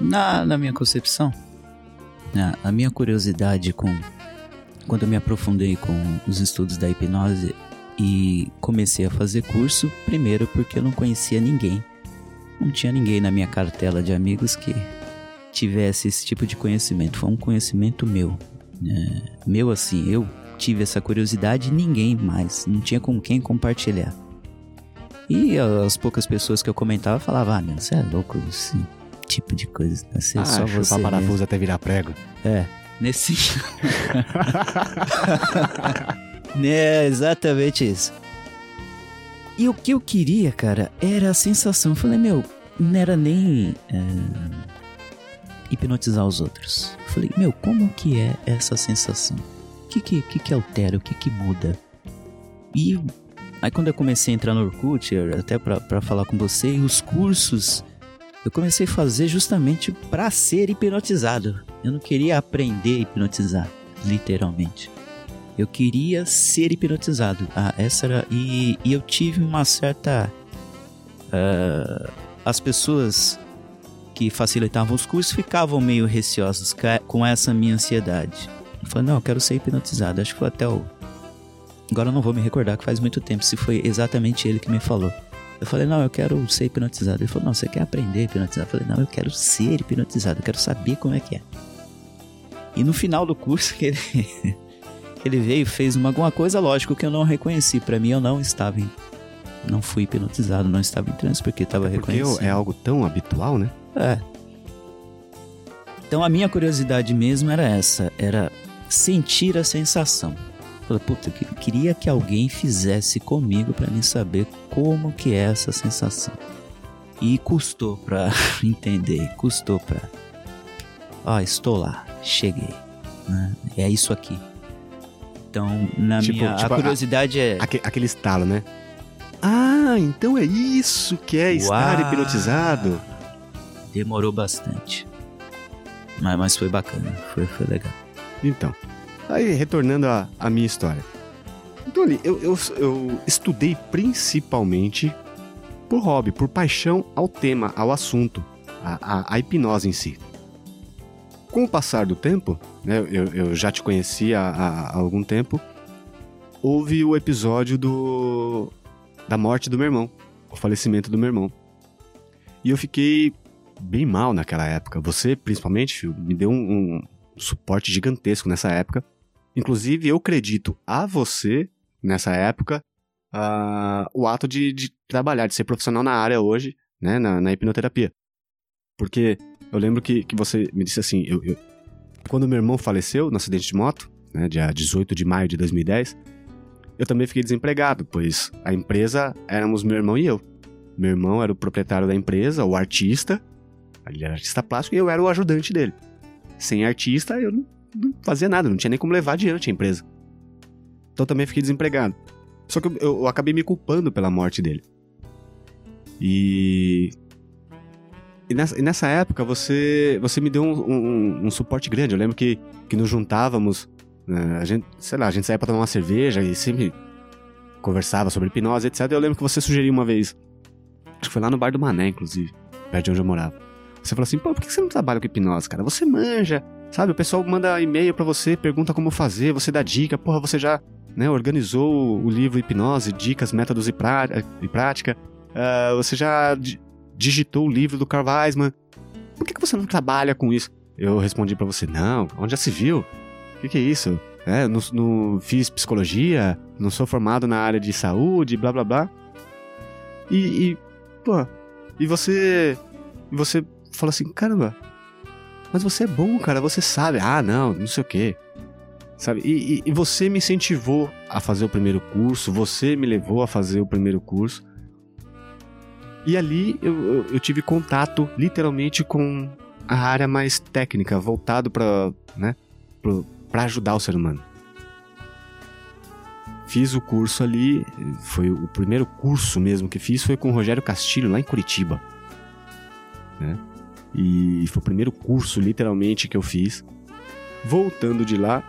Na, na minha concepção, a minha curiosidade com. Quando eu me aprofundei com os estudos da hipnose e comecei a fazer curso, primeiro porque eu não conhecia ninguém. Não tinha ninguém na minha cartela de amigos que tivesse esse tipo de conhecimento. Foi um conhecimento meu. né, meu assim, eu tive essa curiosidade e ninguém mais. Não tinha com quem compartilhar. E as poucas pessoas que eu comentava falavam, ah, meu, você é louco esse tipo de coisa. Vai ser ah, só você. parafuso mesmo." até virar prego. É, nesse. é exatamente isso. E o que eu queria, cara, era a sensação. Eu falei, meu, não era nem é, hipnotizar os outros. Eu falei, meu, como que é essa sensação? O que que, que que altera? O que que muda? E aí quando eu comecei a entrar no Orkut, até pra falar com você, e os cursos, eu comecei a fazer justamente pra ser hipnotizado. Eu não queria aprender a hipnotizar, literalmente. Eu queria ser hipnotizado. Ah, essa era. E, e eu tive uma certa. ah, as pessoas que facilitavam os cursos ficavam meio receosas com essa minha ansiedade. Eu falei, não, eu quero ser hipnotizado. Acho que foi até o. Agora eu não vou me recordar que faz muito tempo se foi exatamente ele que me falou. Eu falei, não, eu quero ser hipnotizado. Ele falou, não, você quer aprender a hipnotizar? Eu falei, não, eu quero ser hipnotizado, eu quero saber como é que é. E no final do curso que ele, ele veio, fez uma, alguma coisa, lógico, que eu não reconheci. Pra mim, eu não estava em. Não fui hipnotizado, não estava em transe, porque estava Porque reconhecido. é algo tão habitual, né? É. Então a minha curiosidade mesmo era essa, era sentir a sensação. Falei, puta, eu que- queria que alguém fizesse comigo pra mim saber como que é essa sensação. E custou pra entender, custou pra... Ó, estou lá, cheguei. né? É isso aqui. Então, na Tipo- minha... tipo, a a- curiosidade é... Aque- aquele estalo, né? Ah, então é isso que é estar hipnotizado. Demorou bastante. Mas, mas foi bacana, foi, foi legal. Então, aí retornando à, à minha história. Então ali, eu, eu, eu estudei principalmente por hobby, por paixão ao tema, ao assunto, a, a, a hipnose em si. Com o passar do tempo, né, eu, eu já te conhecia há, há algum tempo, houve o episódio do da morte do meu irmão, o falecimento do meu irmão. E eu fiquei bem mal naquela época. Você, principalmente, me deu um, um suporte gigantesco nessa época. Inclusive, eu acredito a você, nessa época, uh, o ato de, de, trabalhar, de ser profissional na área hoje, né, na, na hipnoterapia. Porque eu lembro que, que você me disse assim, eu, eu, quando meu irmão faleceu no acidente de moto, né, dia 18 de maio de 2010, eu também fiquei desempregado, pois a empresa éramos meu irmão e eu. Meu irmão era o proprietário da empresa, o artista, ele era artista plástico e eu era o ajudante dele. Sem artista, eu não, não fazia nada, não tinha nem como levar adiante a empresa. Então também fiquei desempregado. Só que eu, eu, eu acabei me culpando pela morte dele. E e nessa, e nessa, época você você me deu um, um, um, suporte grande. Eu lembro que, que nos juntávamos, né, a gente, sei lá, a gente saía pra tomar uma cerveja e sempre conversava sobre hipnose, etc. Eu lembro que você sugeriu uma vez, acho que foi lá no bar do Mané, inclusive, perto de onde eu morava. Você falou assim, pô, por que você não trabalha com hipnose, cara? Você manja, sabe? O pessoal manda e-mail para você, pergunta como fazer, você dá dica, porra, você já né, organizou o livro Hipnose, Dicas, Métodos e, e Prática, uh, você já digitou o livro do Carl Weisman. Por que, que você não trabalha com isso? Eu respondi para você, não, onde já se viu? O que, que é isso? É, não, não, fiz psicologia, não sou formado na área de saúde, blá blá blá. E, e pô, e você, você fala assim, caramba, mas você é bom, cara, você sabe. Ah, não, não sei o quê. Sabe? E, e, e, você me incentivou a fazer o primeiro curso, você me levou a fazer o primeiro curso. E ali eu, eu, tive contato, literalmente, com a área mais técnica, voltado para né, ajudar o ser humano. Fiz o curso ali, foi o primeiro curso mesmo que fiz foi com o Rogério Castilho, lá em Curitiba. Né? E foi o primeiro curso, literalmente, que eu fiz. Voltando de lá,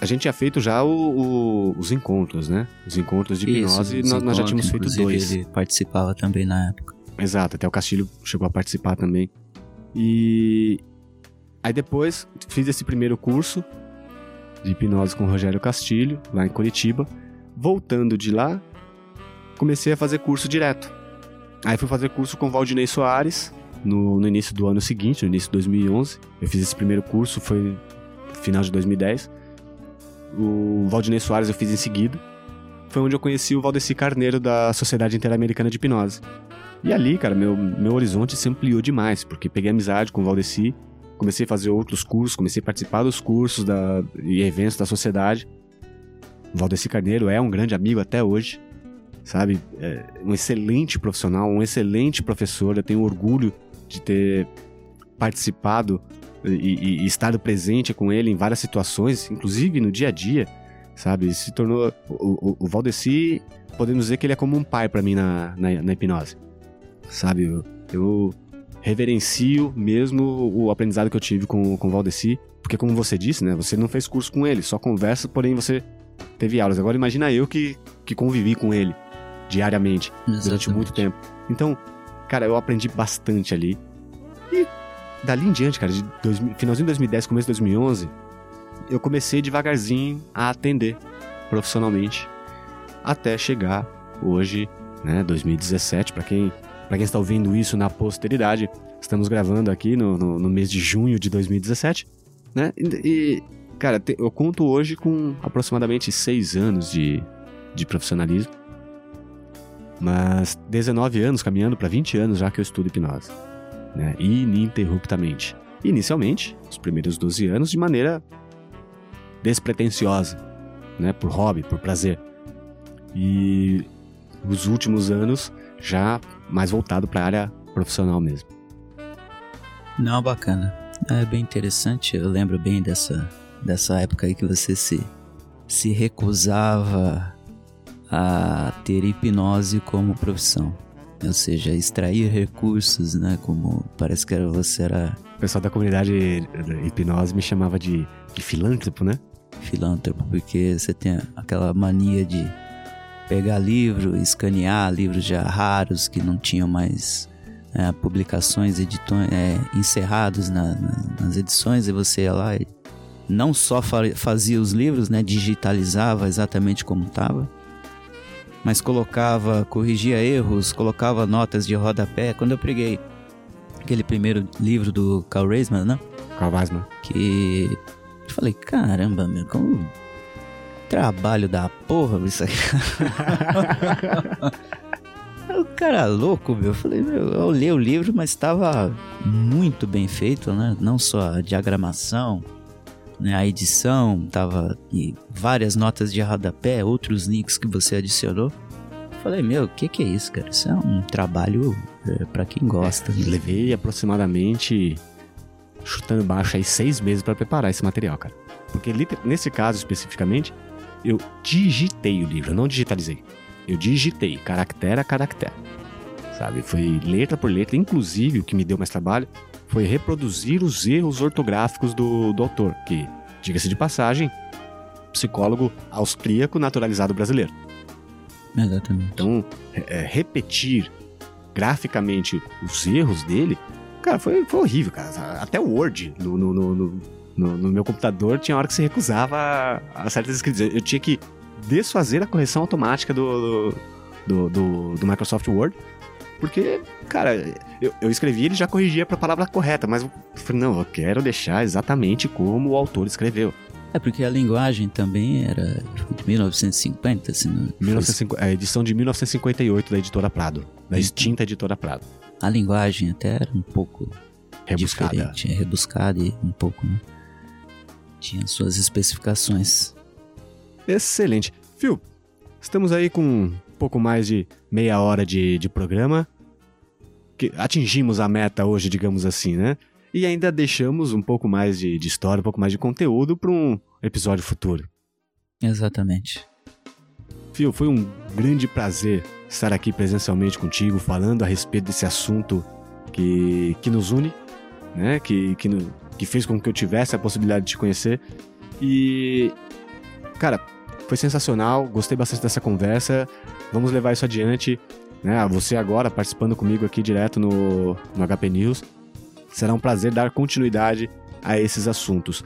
a gente tinha feito já o, o, os encontros, né? Os encontros de hipnose, Isso, nós, nós, já tínhamos feito dois. Ele participava também na época. Exato, até o Castilho chegou a participar também. E aí depois fiz esse primeiro curso de hipnose com o Rogério Castilho, lá em Curitiba. Voltando de lá, comecei a fazer curso direto. Aí fui fazer curso com o Valdinei Soares, no, no início do ano seguinte, no início de 2011. Eu fiz esse primeiro curso, foi final de 2010. O Valdinei Soares eu fiz em seguida. Foi onde eu conheci o Valdeci Carneiro da Sociedade Interamericana de Hipnose. E ali, cara, meu, meu horizonte se ampliou demais, porque peguei amizade com o Valdeci, comecei a fazer outros cursos, comecei a participar dos cursos da, e eventos da sociedade. O Valdeci Carneiro é um grande amigo até hoje, sabe? É um excelente profissional, um excelente professor. Eu tenho orgulho de ter participado e, e, e, estado presente com ele em várias situações, inclusive no dia a dia, sabe? Se tornou. O, o, o Valdeci, podemos dizer que ele é como um pai para mim na, na, na, hipnose, sabe? Eu, eu, reverencio mesmo o aprendizado que eu tive com, com o Valdeci, porque, como você disse, né? Você não fez curso com ele, só conversa, porém você teve aulas. Agora, imagina eu que, que convivi com ele diariamente Exatamente. durante muito tempo. Então, cara, eu aprendi bastante ali. E dali em diante, cara, de dois, finalzinho de 2010, começo de 2011, eu comecei devagarzinho a atender profissionalmente até chegar hoje, né, 2017, para quem para quem está ouvindo isso na posteridade, estamos gravando aqui no, no, no mês de junho de 2017, né? E, cara, te, eu conto hoje com aproximadamente seis anos de, de profissionalismo, mas 19 anos caminhando para 20 anos já que eu estudo hipnose né, ininterruptamente. Inicialmente, os primeiros 12 anos, de maneira despretensiosa, né, por hobby, por prazer. E os últimos anos já mais voltado para a área profissional mesmo. Não, bacana. É bem interessante. Eu lembro bem dessa, dessa época aí que você se, se recusava a ter hipnose como profissão ou seja, extrair recursos, né? Como parece que você era. O pessoal da comunidade hipnose me chamava de, de filântropo, né? Filântropo, porque você tem aquela mania de pegar livro, escanear livros já raros que não tinham mais é, publicações, editões, é, encerrados na- na- nas edições, e você ia lá e não só fa- fazia os livros, né, digitalizava exatamente como estava, mas colocava, corrigia erros, colocava notas de rodapé. Quando eu peguei aquele primeiro livro do Carl Reisman, né, Carl Weisman. que eu falei, caramba, meu, como trabalho da porra isso aqui. o cara louco, meu. Eu falei, meu, eu olhei o livro, mas estava muito bem feito, né? Não só a diagramação, né? A edição, tava várias notas de rodapé, outros links que você adicionou. Falei, meu, o que que é isso, cara? Isso é um trabalho é, para quem gosta. né? Levei aproximadamente, chutando baixo aí, seis meses pra preparar esse material, cara. Porque nesse caso especificamente, eu digitei o livro, não digitalizei. Eu digitei, caractere a caractere. Sabe? Foi letra por letra. Inclusive, o que me deu mais trabalho foi reproduzir os erros ortográficos do, do autor, que, diga-se de passagem, psicólogo austríaco naturalizado brasileiro. Exatamente. Então, é, repetir graficamente os erros dele, cara, foi, foi horrível, cara. Até o Word no, no, no, no- meu computador tinha hora que se recusava a, a certas escritas. Eu tinha que desfazer a correção automática do, do, do, do Microsoft Word, porque, cara, eu, eu escrevi ele já corrigia para a palavra correta, mas eu falei, não, eu quero deixar exatamente como o autor escreveu. É porque a linguagem também era de 1950, se não 1950 a edição de 1958 da editora Prado, da extinta editora Prado. A linguagem até era um pouco Rebuscada. diferente, é rebuscada e um pouco, né? Tinha suas especificações. Excelente. Phil, estamos aí com pouco mais de meia hora de, de programa. Que atingimos a meta hoje, digamos assim, né? E ainda deixamos um pouco mais de, de história, um pouco mais de conteúdo para um episódio futuro. Exatamente. Phil, foi um grande prazer estar aqui presencialmente contigo, falando a respeito desse assunto que, que nos une, né? Que, que, que fez com que eu tivesse a possibilidade de te conhecer. E, cara, foi sensacional, gostei bastante dessa conversa. Vamos levar isso adiante, né? Você agora participando comigo aqui direto no, no HP News. Será um prazer dar continuidade a esses assuntos.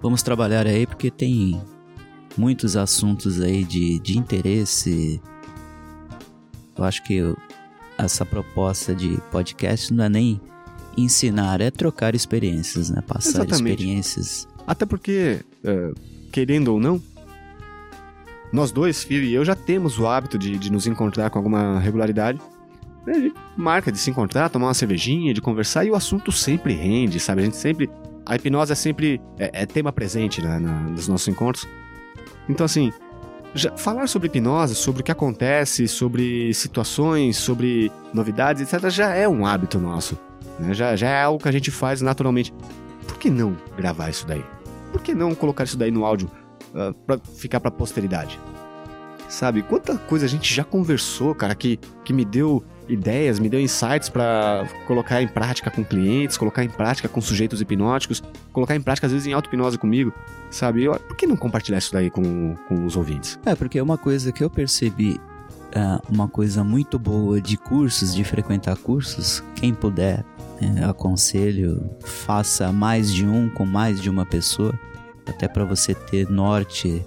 Vamos trabalhar aí porque tem muitos assuntos aí de, de interesse. Eu acho que essa proposta de podcast não é nem ensinar, é trocar experiências, né? Passar Exatamente. experiências. Até porque, é, querendo ou não, nós dois, Fio e eu, já temos o hábito de, de nos encontrar com alguma regularidade. A gente marca de se encontrar, tomar uma cervejinha, de conversar, e o assunto sempre rende, sabe? A gente sempre. A hipnose é sempre. É, é tema presente né, na- nos nossos encontros. Então, assim, já- falar sobre hipnose, sobre o que acontece, sobre situações, sobre novidades, etc., já é um hábito nosso. né? Já, já é algo que a gente faz naturalmente. Por que não gravar isso daí? Por que não colocar isso daí no áudio ah, pra ficar pra posteridade? Sabe, quanta coisa a gente já conversou, cara, que, que me deu ideias, me deu insights pra colocar em prática com clientes, colocar em prática com sujeitos hipnóticos, colocar em prática às vezes em auto-hipnose comigo, sabe? Eu- por que não compartilhar isso daí com, com os ouvintes? É, porque uma coisa que eu percebi, é, uma coisa muito boa de cursos, de frequentar cursos, quem puder, é, aconselho, faça mais de um com mais de uma pessoa, até para você ter norte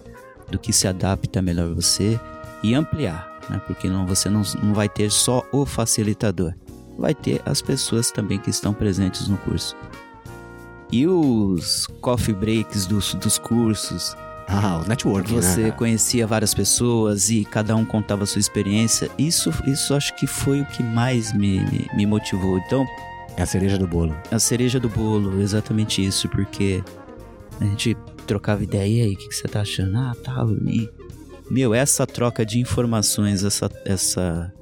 do que se adapta melhor a você e ampliar, né? Porque não, você não, não vai ter só o facilitador, vai ter as pessoas também que estão presentes no curso. E os coffee breaks dos, dos cursos, Ah, o networking, você né? conhecia várias pessoas e cada um contava a sua experiência. Isso, isso acho que foi o que mais me, me, me motivou. Então, É a cereja do bolo. a cereja do bolo, exatamente isso, porque a gente trocava ideia, aí, o que, que você tá achando? Ah, tal, e... Meu, essa troca de informações, essa, essa,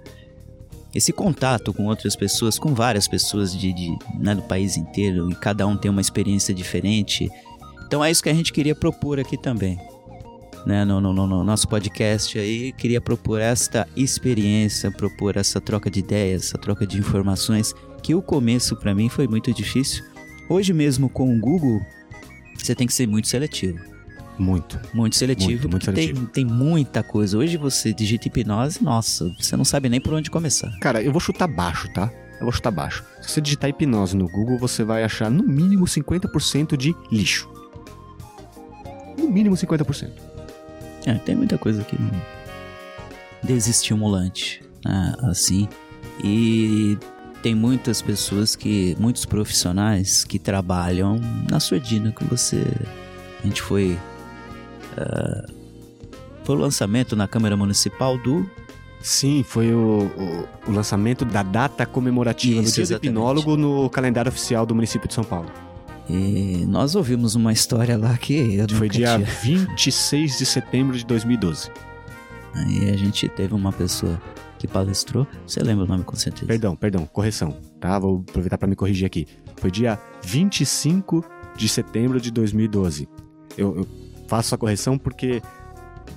esse contato com outras pessoas, com várias pessoas de, de, né, do país inteiro, e cada um tem uma experiência diferente. Então é isso que a gente queria propor aqui também. Né, no- no- no nosso podcast aí, queria propor esta experiência, propor essa troca de ideias, essa troca de informações, que o começo para mim foi muito difícil. Hoje mesmo com o Google, você tem que ser muito seletivo. Muito. Muito seletivo, Muito, muito seletivo. Tem, tem muita coisa. Hoje você digita hipnose, nossa, você não sabe nem por onde começar. Cara, eu vou chutar baixo, tá? eu vou chutar baixo. Se você digitar hipnose no Google, você vai achar no mínimo 50% de lixo. No mínimo 50%. É, tem muita coisa que não desestimulante, né, assim. E tem muitas pessoas que, muitos profissionais que trabalham na surdina que você. A gente foi. Uh, foi o lançamento na Câmara Municipal do. Sim, foi o, o, o lançamento da data comemorativa Isso, do Dia exatamente. do Hipnólogo no calendário oficial do município de São Paulo. E nós ouvimos uma história lá que eu Foi dia tinha. 26 de setembro de 2012. Aí a gente teve uma pessoa que palestrou. Você lembra o nome com certeza? Perdão, perdão, correção, tá? Vou aproveitar para me corrigir aqui. Foi dia 25 de setembro de 2012. Eu, eu faço a correção porque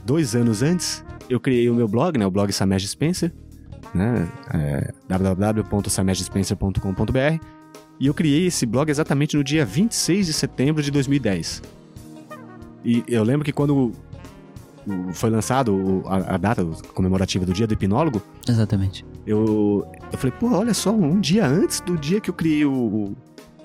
dois anos antes eu criei o meu blog, né? O blog Samesh Spencer, né? É, e eu criei esse blog exatamente no dia 26 de setembro de 2010. E eu lembro que quando foi lançado a, a data comemorativa do Dia do Hipnólogo, Exatamente. eu, eu falei, pô, olha só, um dia antes do dia que eu criei o, o,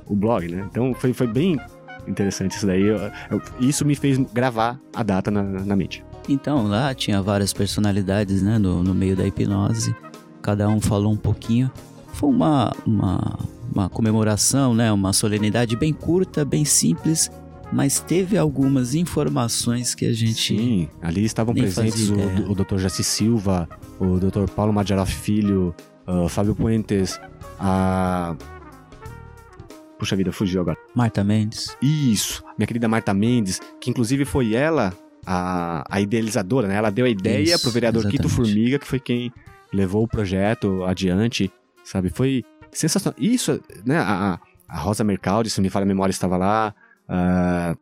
o blog, né? Então foi, foi bem interessante isso daí. Eu- eu- isso me fez gravar a data na, na mente. Então, lá tinha várias personalidades, né, no, no meio da hipnose. Cada um falou um pouquinho. Foi uma, uma, uma comemoração, né, uma solenidade bem curta, bem simples, mas teve algumas informações que a gente... Sim, ali estavam presentes o, o Dr. Jaci Silva, o Dr. Paulo Madjaroff Filho, o Fábio Puentes, a... Puxa vida, fugiu agora. Marta Mendes. Isso, minha querida Marta Mendes, que inclusive foi ela a, a idealizadora, né? Ela deu a ideia Isso, pro vereador Quito exatamente. Formiga, que foi quem levou o projeto adiante, sabe? Foi sensacional. Isso, né? A, a- Rosa Mercaldi, se não me falha a memória, estava lá. Ah,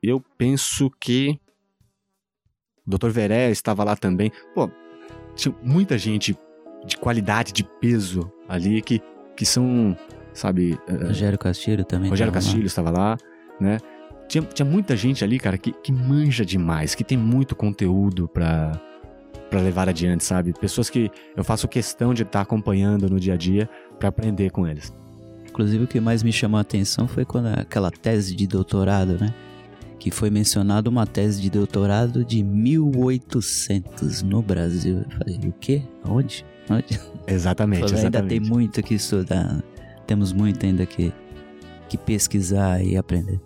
eu penso que o Dr. Veré estava lá também. Pô, tinha muita gente de qualidade, de peso ali, que, que são, sabe... ah, Rogério Castilho também. Rogério tava lá. Castilho estava lá, né? Tinha, tinha muita gente ali, cara, que, que manja demais, que tem muito conteúdo pra, pra levar adiante, sabe? Pessoas que eu faço questão de estar acompanhando no dia a dia pra aprender com eles. Inclusive, o que mais me chamou a atenção foi quando aquela tese de doutorado, né? Que foi mencionado uma tese de doutorado de 1800 no Brasil. Eu falei, o quê? Onde? Onde? Exatamente, Falei, ainda exatamente. tem muito que estudar. Temos muito ainda que, que pesquisar e aprender.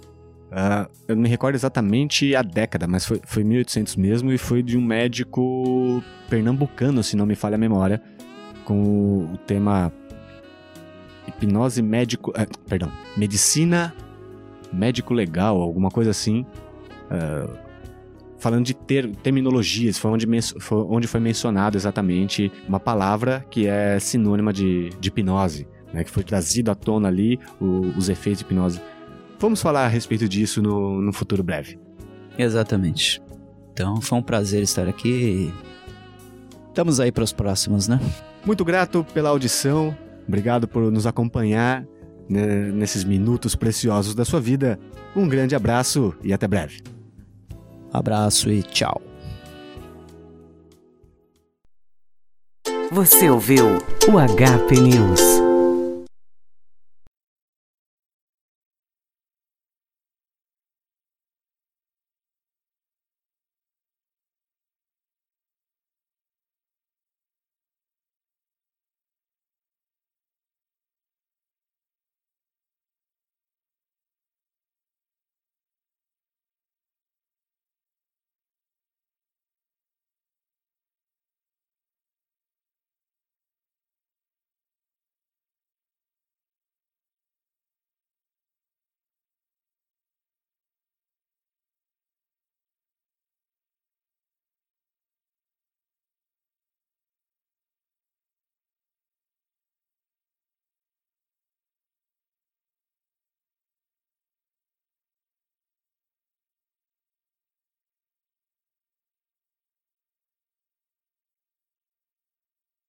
Ah, eu não me recordo exatamente a década, mas foi, foi 1800 mesmo e foi de um médico pernambucano, se não me falha a memória, com o tema hipnose médico, eh, perdão, medicina médico legal, alguma coisa assim, ah, falando de ter, terminologias, foi onde, foi onde foi mencionado exatamente uma palavra que é sinônima de, de hipnose, né, que foi trazido à tona ali o- os efeitos de hipnose. Vamos falar a respeito disso no, no futuro breve. Exatamente. Então, foi um prazer estar aqui. Estamos aí para os próximos, né? Muito grato pela audição, obrigado por nos acompanhar né, nesses minutos preciosos da sua vida. Um grande abraço e até breve. Abraço e tchau. Você ouviu o HP News.